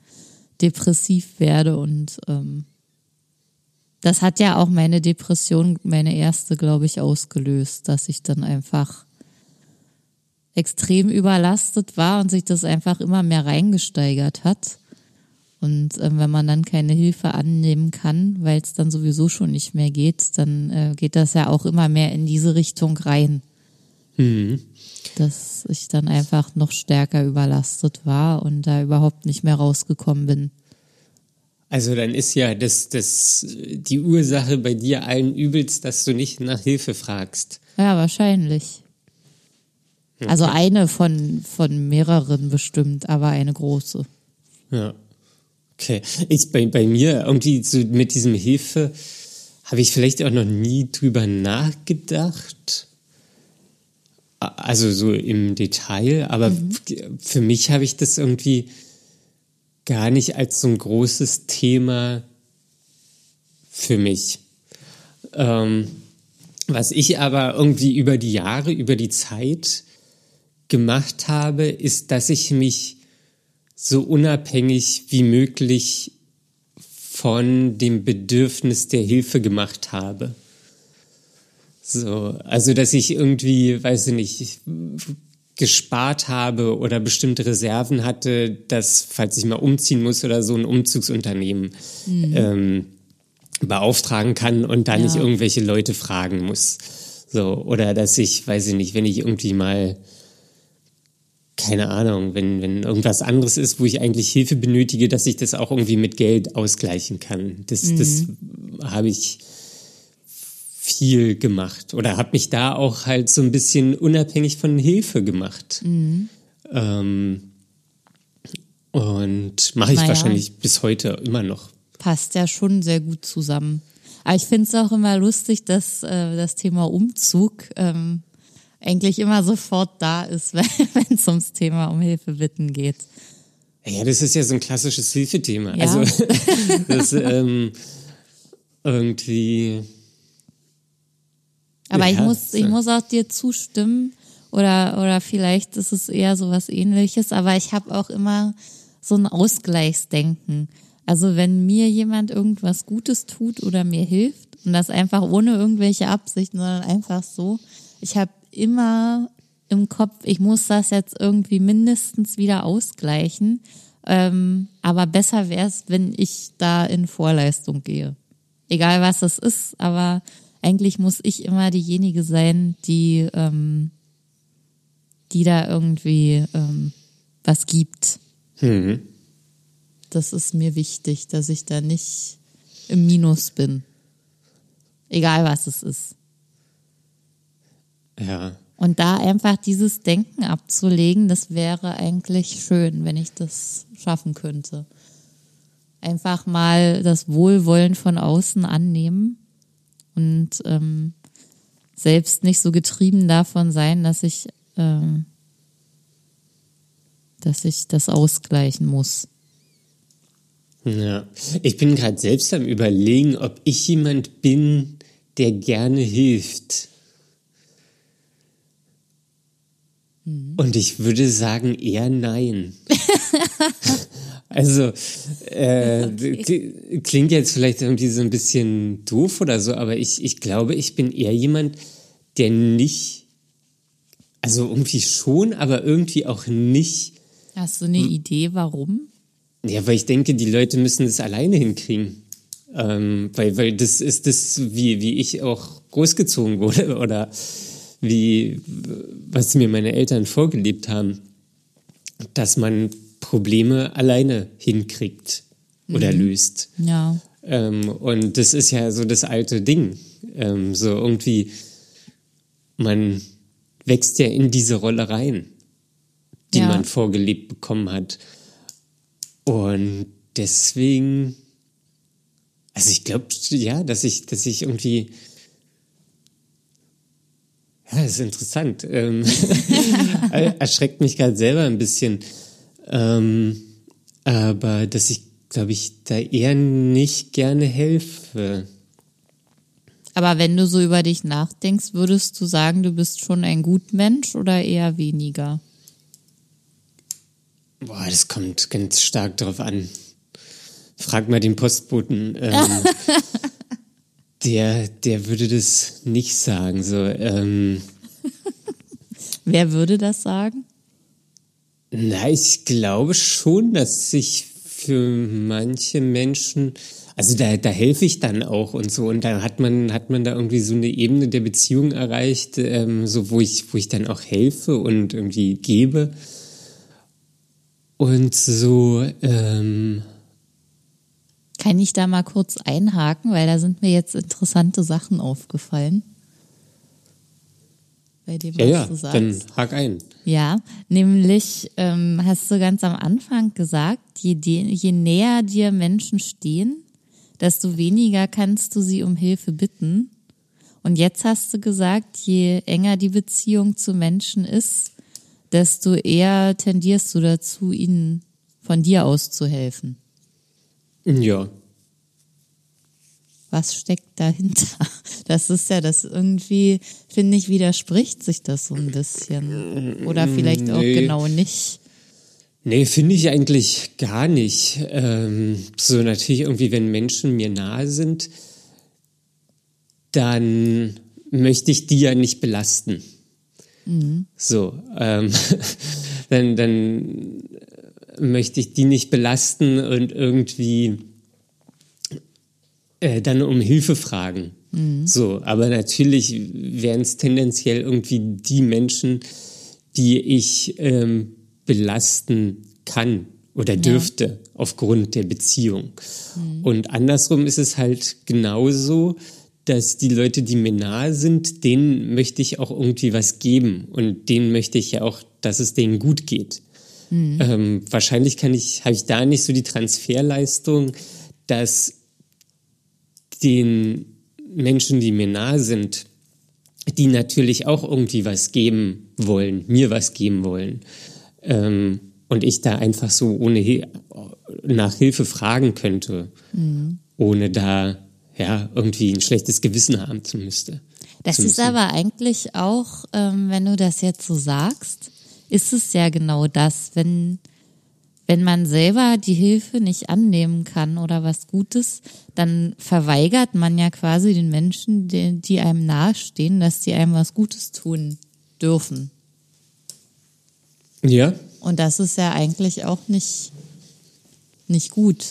depressiv werde und ähm, das hat ja auch meine Depression, meine erste, glaube ich, ausgelöst, dass ich dann einfach extrem überlastet war und sich das einfach immer mehr reingesteigert hat. Und ähm, wenn man dann keine Hilfe annehmen kann, weil es dann sowieso schon nicht mehr geht, dann äh, geht das ja auch immer mehr in diese Richtung rein. Dass ich dann einfach noch stärker überlastet war und da überhaupt nicht mehr rausgekommen bin. Also dann ist ja das, das, die Ursache bei dir allen Übels, dass du nicht nach Hilfe fragst. Ja, wahrscheinlich. Also eine von, von mehreren bestimmt, aber eine große. Ja. Okay. Ich, bei, bei mir irgendwie so mit diesem Hilfe habe ich vielleicht auch noch nie drüber nachgedacht. Also so im Detail, aber für mich habe ich das irgendwie gar nicht als so ein großes Thema für mich. Ähm, was ich aber irgendwie über die Jahre, über die Zeit gemacht habe, ist, dass ich mich so unabhängig wie möglich von dem Bedürfnis der Hilfe gemacht habe. So, also dass ich irgendwie, weiß ich nicht, gespart habe oder bestimmte Reserven hatte, dass, falls ich mal umziehen muss oder so, ein Umzugsunternehmen ähm, beauftragen kann und da nicht Ja. irgendwelche Leute fragen muss. So, oder dass ich, weiß ich nicht, wenn ich irgendwie mal keine Ahnung, wenn, wenn irgendwas anderes ist, wo ich eigentlich Hilfe benötige, dass ich das auch irgendwie mit Geld ausgleichen kann. Das, das habe ich viel gemacht oder habe mich da auch halt so ein bisschen unabhängig von Hilfe gemacht. Ähm, und mache ich Naja. wahrscheinlich bis heute immer noch. Passt ja schon sehr gut zusammen. Aber ich finde es auch immer lustig, dass äh, das Thema Umzug ähm, eigentlich immer sofort da ist, wenn es ums Thema um Hilfe bitten geht. Ja, das ist ja so ein klassisches Hilfethema. Ja. Also das ähm, irgendwie. Aber ich Ja, muss, ich muss auch dir zustimmen oder oder vielleicht ist es eher so was Ähnliches. Aber ich habe auch immer so ein Ausgleichsdenken. Also wenn mir jemand irgendwas Gutes tut oder mir hilft und das einfach ohne irgendwelche Absichten, sondern einfach so, ich habe immer im Kopf, ich muss das jetzt irgendwie mindestens wieder ausgleichen. Ähm, aber besser wäre es, wenn ich da in Vorleistung gehe. Egal was es ist, aber eigentlich muss ich immer diejenige sein, die, ähm, die da irgendwie ähm, was gibt. Hm. Das ist mir wichtig, dass ich da nicht im Minus bin. Egal was es ist. Ja. Und da einfach dieses Denken abzulegen, das wäre eigentlich schön, wenn ich das schaffen könnte. Einfach mal das Wohlwollen von außen annehmen und ähm, selbst nicht so getrieben davon sein, dass ich, ähm, dass ich das ausgleichen muss. Ja, ich bin gerade selbst am Überlegen, ob ich jemand bin, der gerne hilft. Und ich würde sagen eher nein. also, äh, klingt jetzt vielleicht irgendwie so ein bisschen doof oder so, aber ich, ich glaube, ich bin eher jemand, der nicht, also irgendwie schon, aber irgendwie auch nicht. Hast du eine Idee, warum? Ja, weil ich denke, die Leute müssen es alleine hinkriegen. Ähm, weil, weil das ist das, wie, wie ich auch großgezogen wurde oder wie, was mir meine Eltern vorgelebt haben, dass man Probleme alleine hinkriegt oder mhm. löst. Ja. Ähm, und das ist ja so das alte Ding. Ähm, so irgendwie, man wächst ja in diese Rolle rein, die ja. man vorgelebt bekommen hat. Und deswegen, also ich glaube, ja, dass ich, dass ich irgendwie, ja, das ist interessant. Ähm, erschreckt mich gerade selber ein bisschen. Ähm, aber dass ich, glaube ich, da eher nicht gerne helfe. Aber wenn du so über dich nachdenkst, würdest du sagen, du bist schon ein gut Mensch oder eher weniger? Boah, das kommt ganz stark drauf an. Frag mal den Postboten. Ähm, der, der würde das nicht sagen. So, ähm, Wer würde das sagen? Na, ich glaube schon, dass sich für manche Menschen, also da, da helfe ich dann auch und so. Und da hat man, hat man da irgendwie so eine Ebene der Beziehung erreicht, ähm, so wo ich, wo ich dann auch helfe und irgendwie gebe. Und so, ähm, Kann ich da mal kurz einhaken, weil da sind mir jetzt interessante Sachen aufgefallen. Bei dem, ja, ja, du sagst. dann hak ein. Ja, nämlich ähm, hast du ganz am Anfang gesagt, je, je näher dir Menschen stehen, desto weniger kannst du sie um Hilfe bitten. Und jetzt hast du gesagt, je enger die Beziehung zu Menschen ist, desto eher tendierst du dazu, ihnen von dir aus zu helfen. Ja. Was steckt dahinter? Das ist ja das irgendwie, finde ich, widerspricht sich das so ein bisschen. Oder vielleicht auch nee. genau nicht. Nee, finde ich eigentlich gar nicht. Ähm, so natürlich irgendwie, wenn Menschen mir nahe sind, dann möchte ich die ja nicht belasten. Mhm. So, ähm, dann, dann möchte ich die nicht belasten und irgendwie äh, dann um Hilfe fragen. Mhm. So, aber natürlich wären es tendenziell irgendwie die Menschen, die ich ähm, belasten kann oder dürfte ja. aufgrund der Beziehung. Mhm. Und andersrum ist es halt genauso, dass die Leute, die mir nahe sind, denen möchte ich auch irgendwie was geben und denen möchte ich ja auch, dass es denen gut geht. Mhm. Ähm, wahrscheinlich kann ich, habe ich da nicht so die Transferleistung, dass den Menschen, die mir nahe sind, die natürlich auch irgendwie was geben wollen, mir was geben wollen. Ähm, und ich da einfach so ohne He nach Hilfe fragen könnte, mhm. ohne da ja, irgendwie ein schlechtes Gewissen haben zu müsste. Das ist aber eigentlich auch, ähm, wenn du das jetzt so sagst, ist es ja genau das, wenn, wenn man selber die Hilfe nicht annehmen kann oder was Gutes, dann verweigert man ja quasi den Menschen, die, die einem nahestehen, dass die einem was Gutes tun dürfen. Ja. Und das ist ja eigentlich auch nicht, nicht gut.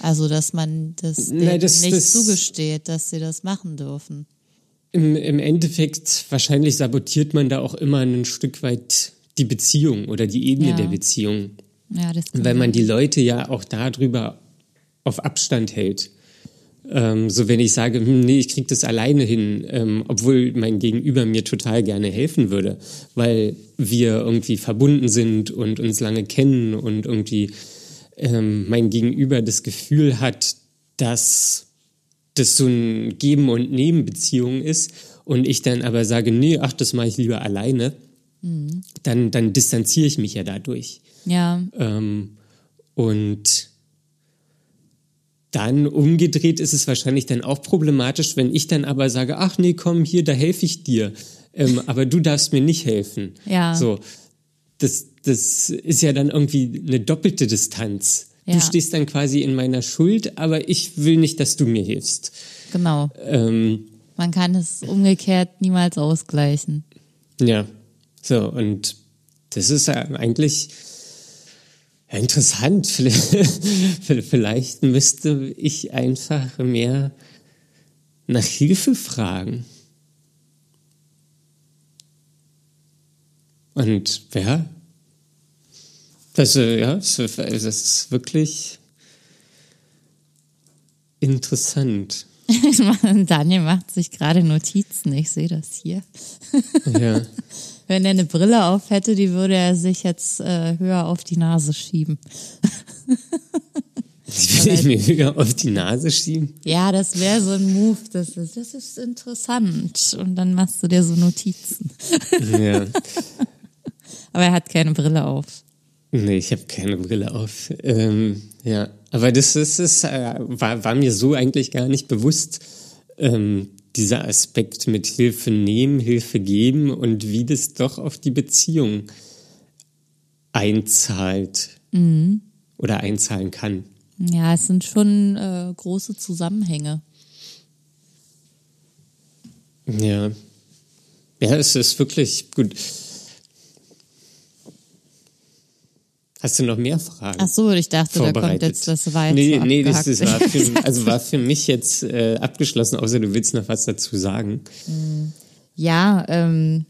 Also, dass man das, Nein, das nicht das, zugesteht, dass sie das machen dürfen. Im, Im Endeffekt, wahrscheinlich sabotiert man da auch immer ein Stück weit die Beziehung oder die Ebene ja. der Beziehung. Ja, das Weil man die Leute ja auch darüber auf Abstand hält. Ähm, so wenn ich sage, hm, nee, ich kriege das alleine hin, ähm, obwohl mein Gegenüber mir total gerne helfen würde, weil wir irgendwie verbunden sind und uns lange kennen und irgendwie ähm, mein Gegenüber das Gefühl hat, dass das so ein Geben- und Nehmen-Beziehung ist und ich dann aber sage, nee, ach, das mache ich lieber alleine, mhm. dann, dann distanziere ich mich ja dadurch. Ja. Ähm, und dann umgedreht ist es wahrscheinlich dann auch problematisch, wenn ich dann aber sage, ach nee, komm hier, da helfe ich dir, ähm, aber du darfst mir nicht helfen. Ja. So, das, das ist ja dann irgendwie eine doppelte Distanz. Ja. Du stehst dann quasi in meiner Schuld, aber ich will nicht, dass du mir hilfst. Genau. Ähm, Man kann es umgekehrt niemals ausgleichen. ja, so, und das ist eigentlich interessant. Vielleicht müsste ich einfach mehr nach Hilfe fragen. Und ja, das, äh, ja, das ist wirklich interessant. Daniel macht sich gerade Notizen, ich sehe das hier. Ja. Wenn er eine Brille auf hätte, die würde er sich jetzt äh, höher auf die Nase schieben. Ich will nicht mir höher auf die Nase schieben. Ja, das wäre so ein Move, das ist, das ist interessant. Und dann machst du dir so Notizen. Ja. Aber er hat keine Brille auf. Nee, ich habe keine Brille auf. Ähm, ja, aber das ist, ist äh, war, war mir so eigentlich gar nicht bewusst, ähm, dieser Aspekt mit Hilfe nehmen, Hilfe geben und wie das doch auf die Beziehung einzahlt oder einzahlen kann. Ja, es sind schon äh, große Zusammenhänge. Ja. Ja, es ist wirklich gut. Hast du noch mehr Fragen? Ach so, ich dachte, da kommt jetzt das war jetzt Nee, so nee, das, das war für, also war für mich jetzt äh, abgeschlossen, außer du willst noch was dazu sagen. Ja, ähm,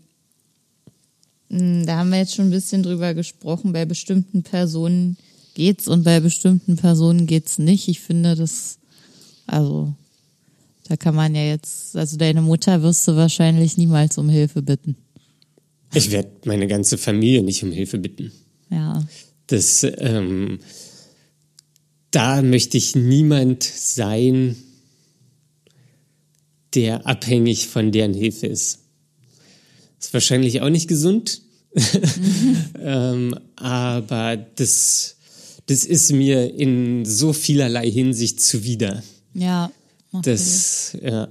mh, da haben wir jetzt schon ein bisschen drüber gesprochen. Bei bestimmten Personen geht's und bei bestimmten Personen geht's nicht. Ich finde das, also, da kann man ja jetzt, also deine Mutter wirst du wahrscheinlich niemals um Hilfe bitten. Ich werde meine ganze Familie nicht um Hilfe bitten. Ja, Das, ähm, da möchte ich niemand sein, der abhängig von deren Hilfe ist. Ist wahrscheinlich auch nicht gesund, ähm, aber das, das ist mir in so vielerlei Hinsicht zuwider. ja. Das, ja.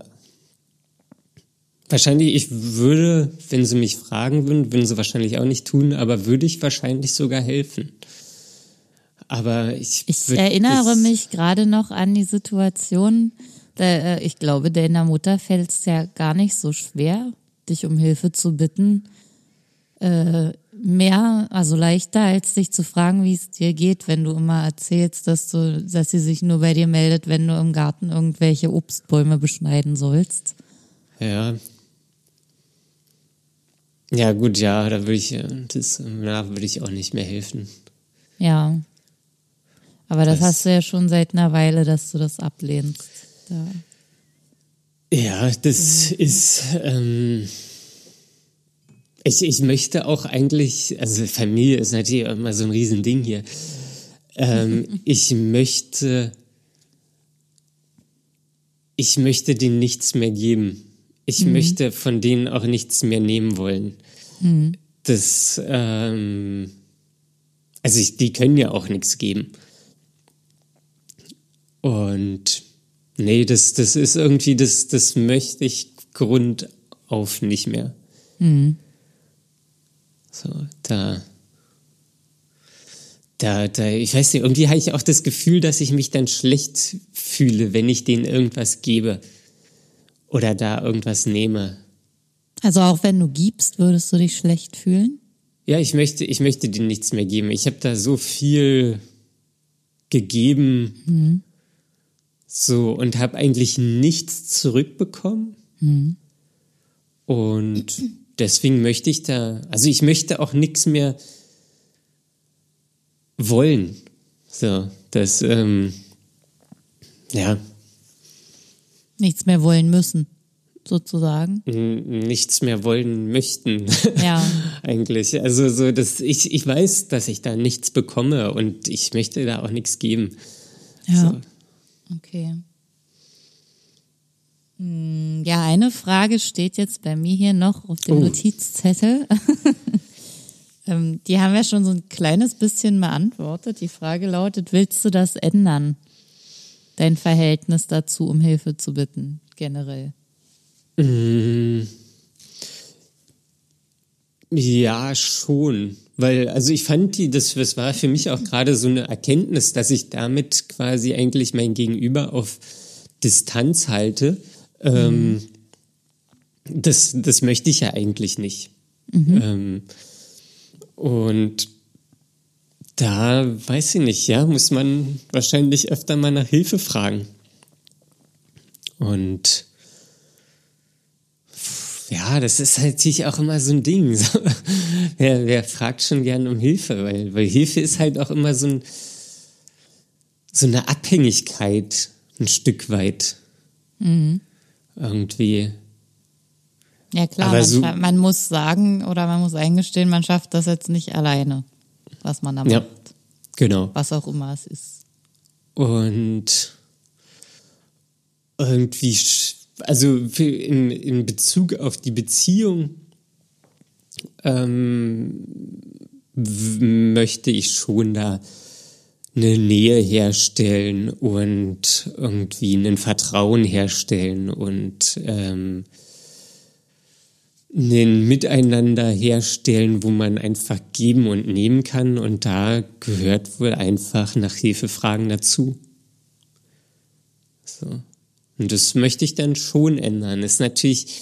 Wahrscheinlich, ich würde, wenn sie mich fragen würden, würden sie wahrscheinlich auch nicht tun, aber würde ich wahrscheinlich sogar helfen. Aber ich, Ich erinnere mich gerade noch an die Situation, da, äh, ich glaube, deiner Mutter fällt es ja gar nicht so schwer, dich um Hilfe zu bitten. Äh, mehr, also leichter, als dich zu fragen, wie es dir geht, wenn du immer erzählst, dass du, dass sie sich nur bei dir meldet, wenn du im Garten irgendwelche Obstbäume beschneiden sollst. Ja. Ja, gut, ja, da würde ich, äh, das, na, würde ich auch nicht mehr helfen. Ja. Aber das, Das- hast du ja schon seit einer Weile, dass du das ablehnst. Da. Ja, das ist, ähm, ich, ich möchte auch eigentlich, also Familie ist natürlich immer so ein Riesending hier. Ähm, ich möchte, ich möchte denen nichts mehr geben. Ich möchte von denen auch nichts mehr nehmen wollen. Das, ähm, also ich, die können ja auch nichts geben. Und nee, das, das ist irgendwie, das, das möchte ich grundauf nicht mehr. So, da, da, da, ich weiß nicht, irgendwie habe ich auch das Gefühl, dass ich mich dann schlecht fühle, wenn ich denen irgendwas gebe oder da irgendwas nehme. Also auch wenn du gibst, würdest du dich schlecht fühlen? Ja, ich möchte, ich möchte denen nichts mehr geben. Ich habe da so viel gegeben, so und habe eigentlich nichts zurückbekommen. Und deswegen möchte ich da, also ich möchte auch nichts mehr wollen. So, das, ähm, ja, Nichts mehr wollen müssen, sozusagen. nichts mehr wollen möchten. Ja. Eigentlich. Also so, dass ich, ich weiß, dass ich da nichts bekomme und ich möchte da auch nichts geben. Ja. So. Okay. Hm, Ja, eine Frage steht jetzt bei mir hier noch auf dem Oh. Notizzettel. Ähm, Die haben wir schon so ein kleines bisschen beantwortet. Die Frage lautet, willst du das ändern? Dein Verhältnis dazu, um Hilfe zu bitten, generell. Ja, schon. Weil, also ich fand die, das, das war für mich auch gerade so eine Erkenntnis, dass ich damit quasi eigentlich mein Gegenüber auf Distanz halte. Ähm, mhm. das, das möchte ich ja eigentlich nicht. Mhm. Ähm, und da weiß ich nicht, ja, muss man wahrscheinlich öfter mal nach Hilfe fragen. Und ja, das ist halt sich auch immer so ein Ding. So, wer, wer fragt schon gern um Hilfe? Weil, weil Hilfe ist halt auch immer so, ein, so eine Abhängigkeit, ein Stück weit. Mhm. Irgendwie. Ja klar, man, so, man, muss sagen oder man muss eingestehen, man schafft das jetzt nicht alleine, was man da macht. Ja, genau. Was auch immer es ist. Und irgendwie also in, in Bezug auf die Beziehung ähm, möchte ich schon da eine Nähe herstellen und irgendwie ein Vertrauen herstellen und ähm, ein Miteinander herstellen, wo man einfach geben und nehmen kann. Und da gehört wohl einfach nach Hilfefragen dazu. So. Und das möchte ich dann schon ändern. Das ist natürlich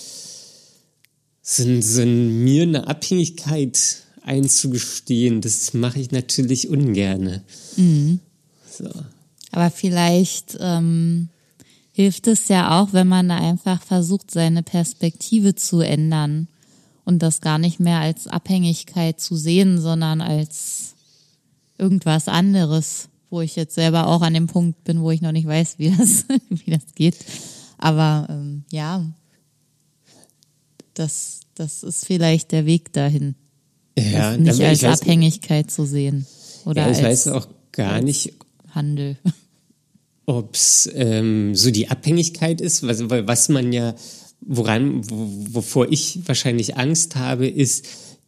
so, so mir eine Abhängigkeit einzugestehen, das mache ich natürlich ungerne. Mhm. So. Aber vielleicht ähm, hilft es ja auch, wenn man da einfach versucht, seine Perspektive zu ändern und das gar nicht mehr als Abhängigkeit zu sehen, sondern als irgendwas anderes wo ich jetzt selber auch an dem Punkt bin, wo ich noch nicht weiß, wie das, wie das geht. Aber ähm, ja, das, das ist vielleicht der Weg dahin. Ja, nicht als Abhängigkeit zu sehen. Oder ja, ich als, weiß auch gar nicht. Handel. Ob es ähm, so die Abhängigkeit ist, was, was man ja, woran, wovor ich wahrscheinlich Angst habe, ist,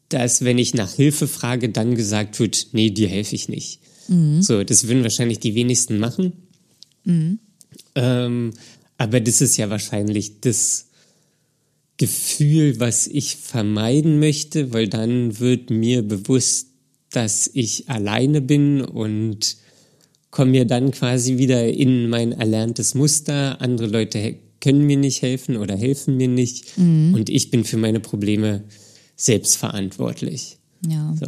dass wenn ich nach Hilfe frage, dann gesagt wird, nee, dir helfe ich nicht. Mhm. So, das würden wahrscheinlich die wenigsten machen. Mhm. Ähm, aber das ist ja wahrscheinlich das Gefühl, was ich vermeiden möchte, weil dann wird mir bewusst, dass ich alleine bin und komme mir dann quasi wieder in mein erlerntes Muster. Andere Leute können mir nicht helfen oder helfen mir nicht. Mhm. Und ich bin für meine Probleme selbst verantwortlich. Ja. So.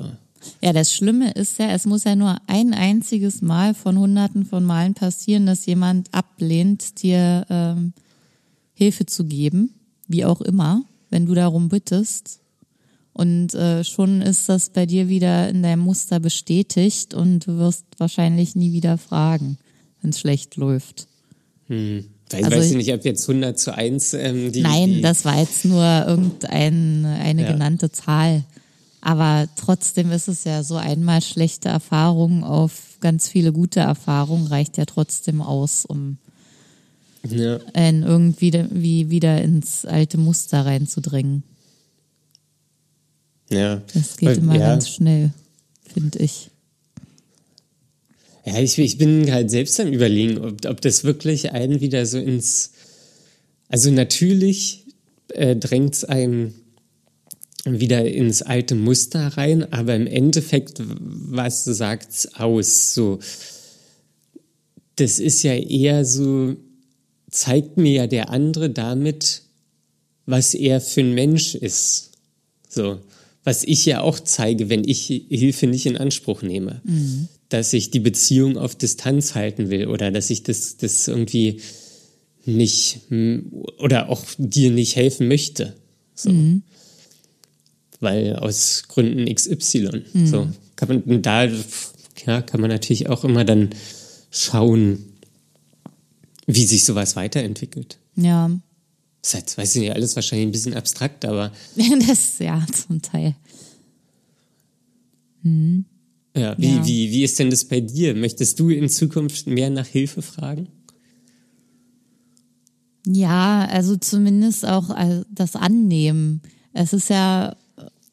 Ja, das Schlimme ist ja, es muss ja nur ein einziges Mal von hunderten von Malen passieren, dass jemand ablehnt, dir ähm, Hilfe zu geben, wie auch immer, wenn du darum bittest. Und äh, schon ist das bei dir wieder in deinem Muster bestätigt und du wirst wahrscheinlich nie wieder fragen, wenn es schlecht läuft. Hm. Ich also, weiß nicht, ob jetzt 100 zu 1 ähm, die. Nein, die das war jetzt nur irgendeine eine ja. genannte Zahl. Aber trotzdem ist es ja so einmal schlechte Erfahrungen auf ganz viele gute Erfahrungen reicht ja trotzdem aus, um ja. irgendwie wie wieder ins alte Muster reinzudringen. Ja. Das geht immer ja. ganz schnell, finde ich. Ja, ich, ich bin halt selbst am überlegen, ob, ob das wirklich einen wieder so ins. Also natürlich äh, drängt es einen wieder ins alte Muster rein, aber im Endeffekt, was sagt's aus? So, das ist ja eher so, zeigt mir ja der andere damit, was er für ein Mensch ist. So, was ich ja auch zeige, wenn ich Hilfe nicht in Anspruch nehme. Mhm. Dass ich die Beziehung auf Distanz halten will oder dass ich das, das irgendwie nicht oder auch dir nicht helfen möchte. So. Mhm weil aus Gründen XY. Mhm. So kann man da ja, kann man natürlich auch immer dann schauen, wie sich sowas weiterentwickelt. Ja. Das heißt, weiß ich nicht, alles wahrscheinlich ein bisschen abstrakt, aber. das ja zum Teil. Mhm. Ja, wie, ja. Wie, wie ist denn das bei dir? Möchtest du in Zukunft mehr nach Hilfe fragen? Ja, also zumindest auch äh, das Annehmen. Es ist ja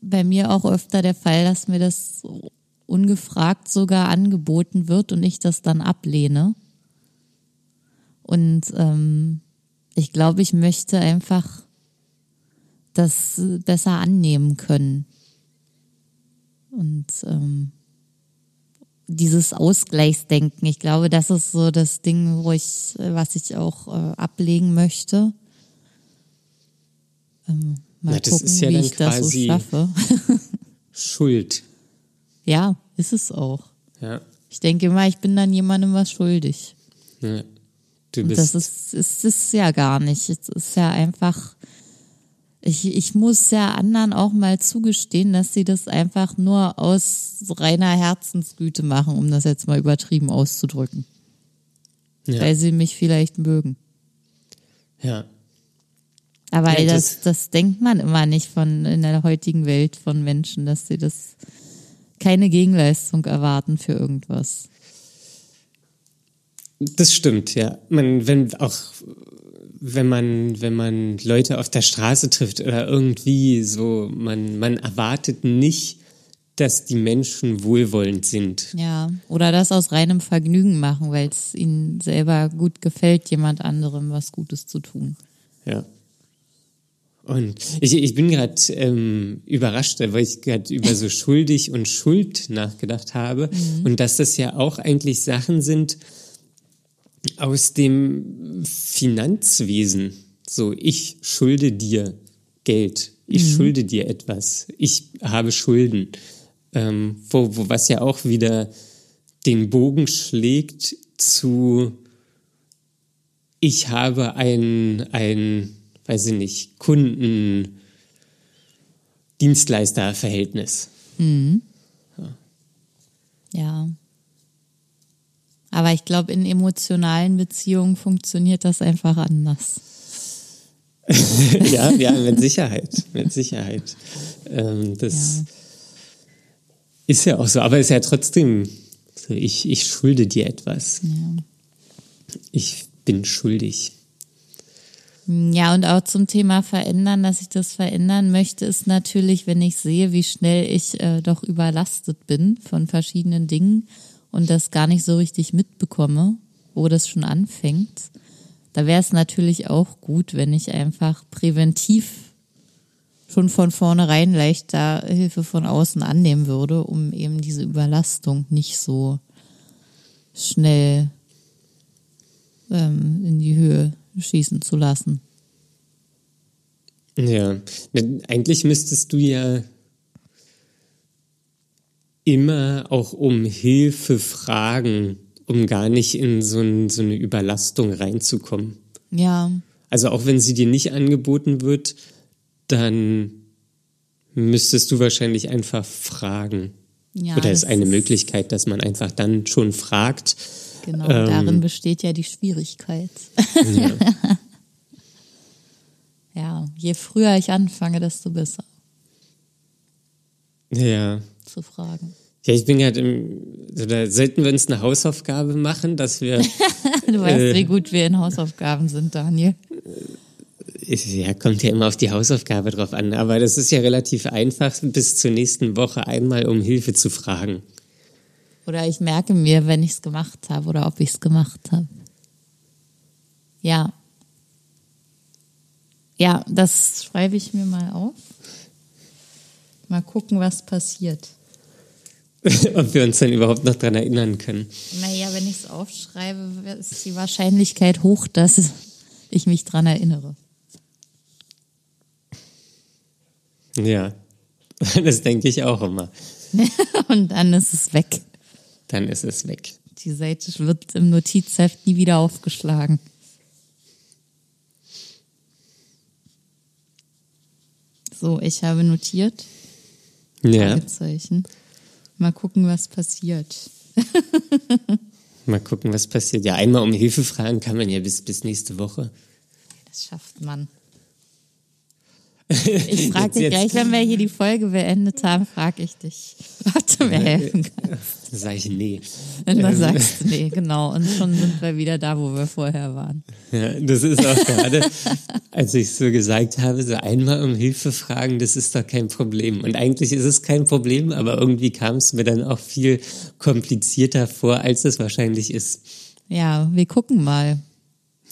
bei mir auch öfter der Fall, dass mir das ungefragt sogar angeboten wird und ich das dann ablehne. Und ähm, ich glaube, ich möchte einfach das besser annehmen können. und ähm, dieses Ausgleichsdenken. Ich glaube, das ist so das Ding, wo ich, was ich auch äh, ablegen möchte. Ähm, mal Na, das gucken, ist ja wie dann ich das so schaffe. Schuld. ja, ist es auch. Ja. Ich denke mal, ich bin dann jemandem was schuldig. ja. Du Und bist. das ist, ist, ist ja gar nicht. Es ist ja einfach, ich, ich muss ja anderen auch mal zugestehen, dass sie das einfach nur aus reiner Herzensgüte machen, um das jetzt mal übertrieben auszudrücken. ja. Weil sie mich vielleicht mögen. ja. Aber Ja, das, das- das denkt man immer nicht von in der heutigen Welt von Menschen, dass sie das keine Gegenleistung erwarten für irgendwas. Das stimmt, ja. Man, wenn auch wenn man, wenn man Leute auf der Straße trifft oder irgendwie so, man, man erwartet nicht, dass die Menschen wohlwollend sind. Ja, oder das aus reinem Vergnügen machen, weil es ihnen selber gut gefällt, jemand anderem was Gutes zu tun. Ja. Und ich, ich bin gerade ähm, überrascht, weil ich gerade über so schuldig und Schuld nachgedacht habe. Und dass das ja auch eigentlich Sachen sind aus dem Finanzwesen. So, ich schulde dir Geld, ich schulde dir etwas, ich habe Schulden, ähm, wo, wo was ja auch wieder den Bogen schlägt zu ich habe ein, ein, weiß ich nicht, Kunden-Dienstleister-Verhältnis. Ja. Aber ich glaube, in emotionalen Beziehungen funktioniert das einfach anders. ja, ja, mit Sicherheit, mit Sicherheit. Ähm, das Ja. ist ja auch so, aber ist ja trotzdem so, ich, ich schulde dir etwas. Ich bin schuldig. Ja, und auch zum Thema verändern, dass ich das verändern möchte, ist natürlich, wenn ich sehe, wie schnell ich äh, doch überlastet bin von verschiedenen Dingen und das gar nicht so richtig mitbekomme, wo das schon anfängt. Da wäre es natürlich auch gut, wenn ich einfach präventiv schon von vornherein leichter Hilfe von außen annehmen würde, um eben diese Überlastung nicht so schnell ähm, in die Höhe schießen zu lassen. Ja, eigentlich müsstest du ja immer auch um Hilfe fragen, um gar nicht in so, ein, so eine Überlastung reinzukommen. Ja, Also auch wenn sie dir nicht angeboten wird, dann müsstest du wahrscheinlich einfach fragen. ja. Oder ist eine Möglichkeit, dass man einfach dann schon fragt. Genau, Ähm, darin besteht ja die Schwierigkeit. Ja. Ja, je früher ich anfange, desto besser ja. zu fragen. Ja, ich bin gerade im, oder sollten wir uns eine Hausaufgabe machen, dass wir, Du weißt, Äh. wie gut wir in Hausaufgaben sind, Daniel. ja, kommt ja immer auf die Hausaufgabe drauf an, aber das ist ja relativ einfach, bis zur nächsten Woche einmal um Hilfe zu fragen. Oder ich merke mir, wenn ich es gemacht habe oder ob ich es gemacht habe. Ja. Ja, das schreibe ich mir mal auf. Mal gucken, was passiert. Ob wir uns dann überhaupt noch dran erinnern können. Naja, wenn ich es aufschreibe, ist die Wahrscheinlichkeit hoch, dass ich mich dran erinnere. Ja, das denke ich auch immer. Und dann ist es weg. Dann ist es weg. Die Seite wird im Notizheft nie wieder aufgeschlagen. So, ich habe notiert. Ja. Mal gucken, was passiert. mal gucken, was passiert. Ja, einmal um Hilfe fragen kann man ja bis, bis nächste Woche. Das schafft man. Ich frage dich jetzt- gleich, wenn wir hier die Folge beendet haben, frage ich dich, ob du mir helfen kannst. Dann sage ich nee. Und dann sagst du, nee, genau. Und schon sind wir wieder da, wo wir vorher waren. Ja, das ist auch gerade, als ich so gesagt habe, so einmal um Hilfe fragen, das ist doch kein Problem. Und eigentlich ist es kein Problem, aber irgendwie kam es mir dann auch viel komplizierter vor, als es wahrscheinlich ist. Ja, wir gucken mal.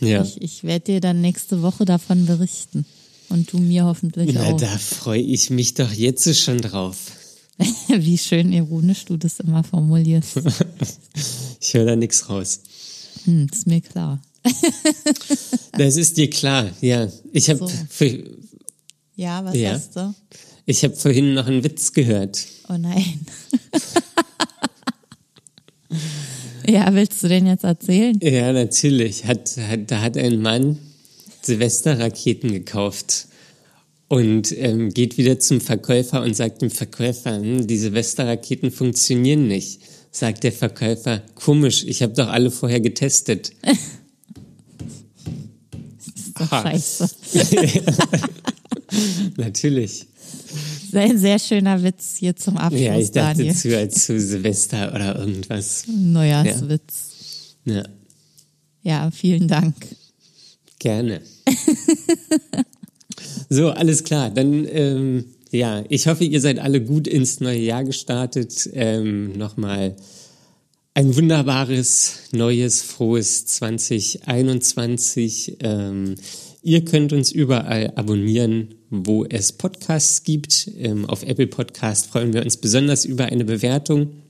Ja. Ich, ich werde dir dann nächste Woche davon berichten. Und du mir hoffentlich Na, auch. da freue ich mich doch jetzt schon drauf. Wie schön ironisch du das immer formulierst. ich höre da nichts raus. Hm, ist mir klar. das ist dir klar, ja. Ich habe so. Ja, was ja. hast du? Ich habe vorhin noch einen Witz gehört. Oh nein. ja, willst du den jetzt erzählen? Ja, natürlich. Hat, hat, da hat ein Mann Silvesterraketen gekauft und ähm, geht wieder zum Verkäufer und sagt dem Verkäufer, hm, die Silvesterraketen funktionieren nicht. Sagt der Verkäufer, komisch, ich habe doch alle vorher getestet. das ist doch scheiße. Natürlich. Ein sehr schöner Witz hier zum Abschluss. Ja, ich dachte Daniel. zu, als zu Silvester oder irgendwas. Neujahrswitz. Ja. ja. Ja, vielen Dank. Gerne. so, alles klar. Dann, ähm, ja, ich hoffe, ihr seid alle gut ins neue Jahr gestartet. Ähm, Nochmal ein wunderbares, neues, frohes 2021. Ähm, ihr könnt uns überall abonnieren, wo es Podcasts gibt. Ähm, auf Apple Podcast freuen wir uns besonders über eine Bewertung.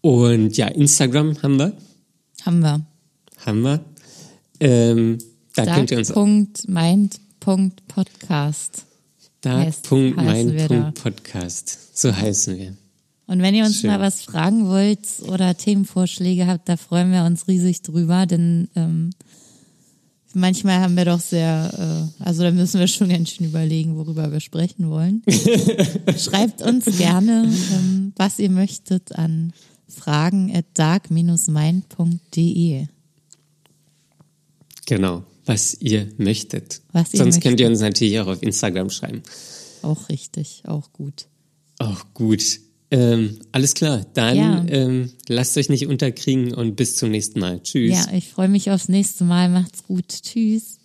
Und ja, Instagram haben wir. Haben wir. Haben wir. Ähm, da könnt ihr uns. Punkt Mind Punkt Podcast. Dark.mind.podcast. So heißen wir. Und wenn ihr uns Schön. mal was fragen wollt oder Themenvorschläge habt, da freuen wir uns riesig drüber, denn ähm, manchmal haben wir doch sehr, äh, also da müssen wir schon ganz schön überlegen, worüber wir sprechen wollen. Schreibt uns gerne, ähm, was ihr möchtet an fragen at dark-mind.de. Genau, was ihr möchtet. Was ihr Sonst möchtet. könnt ihr uns natürlich auch auf Instagram schreiben. Auch richtig, auch gut. Auch gut. Ähm, alles klar, dann Ja. ähm, lasst euch nicht unterkriegen und bis zum nächsten Mal. Tschüss. Ja, ich freue mich aufs nächste Mal. Macht's gut. Tschüss.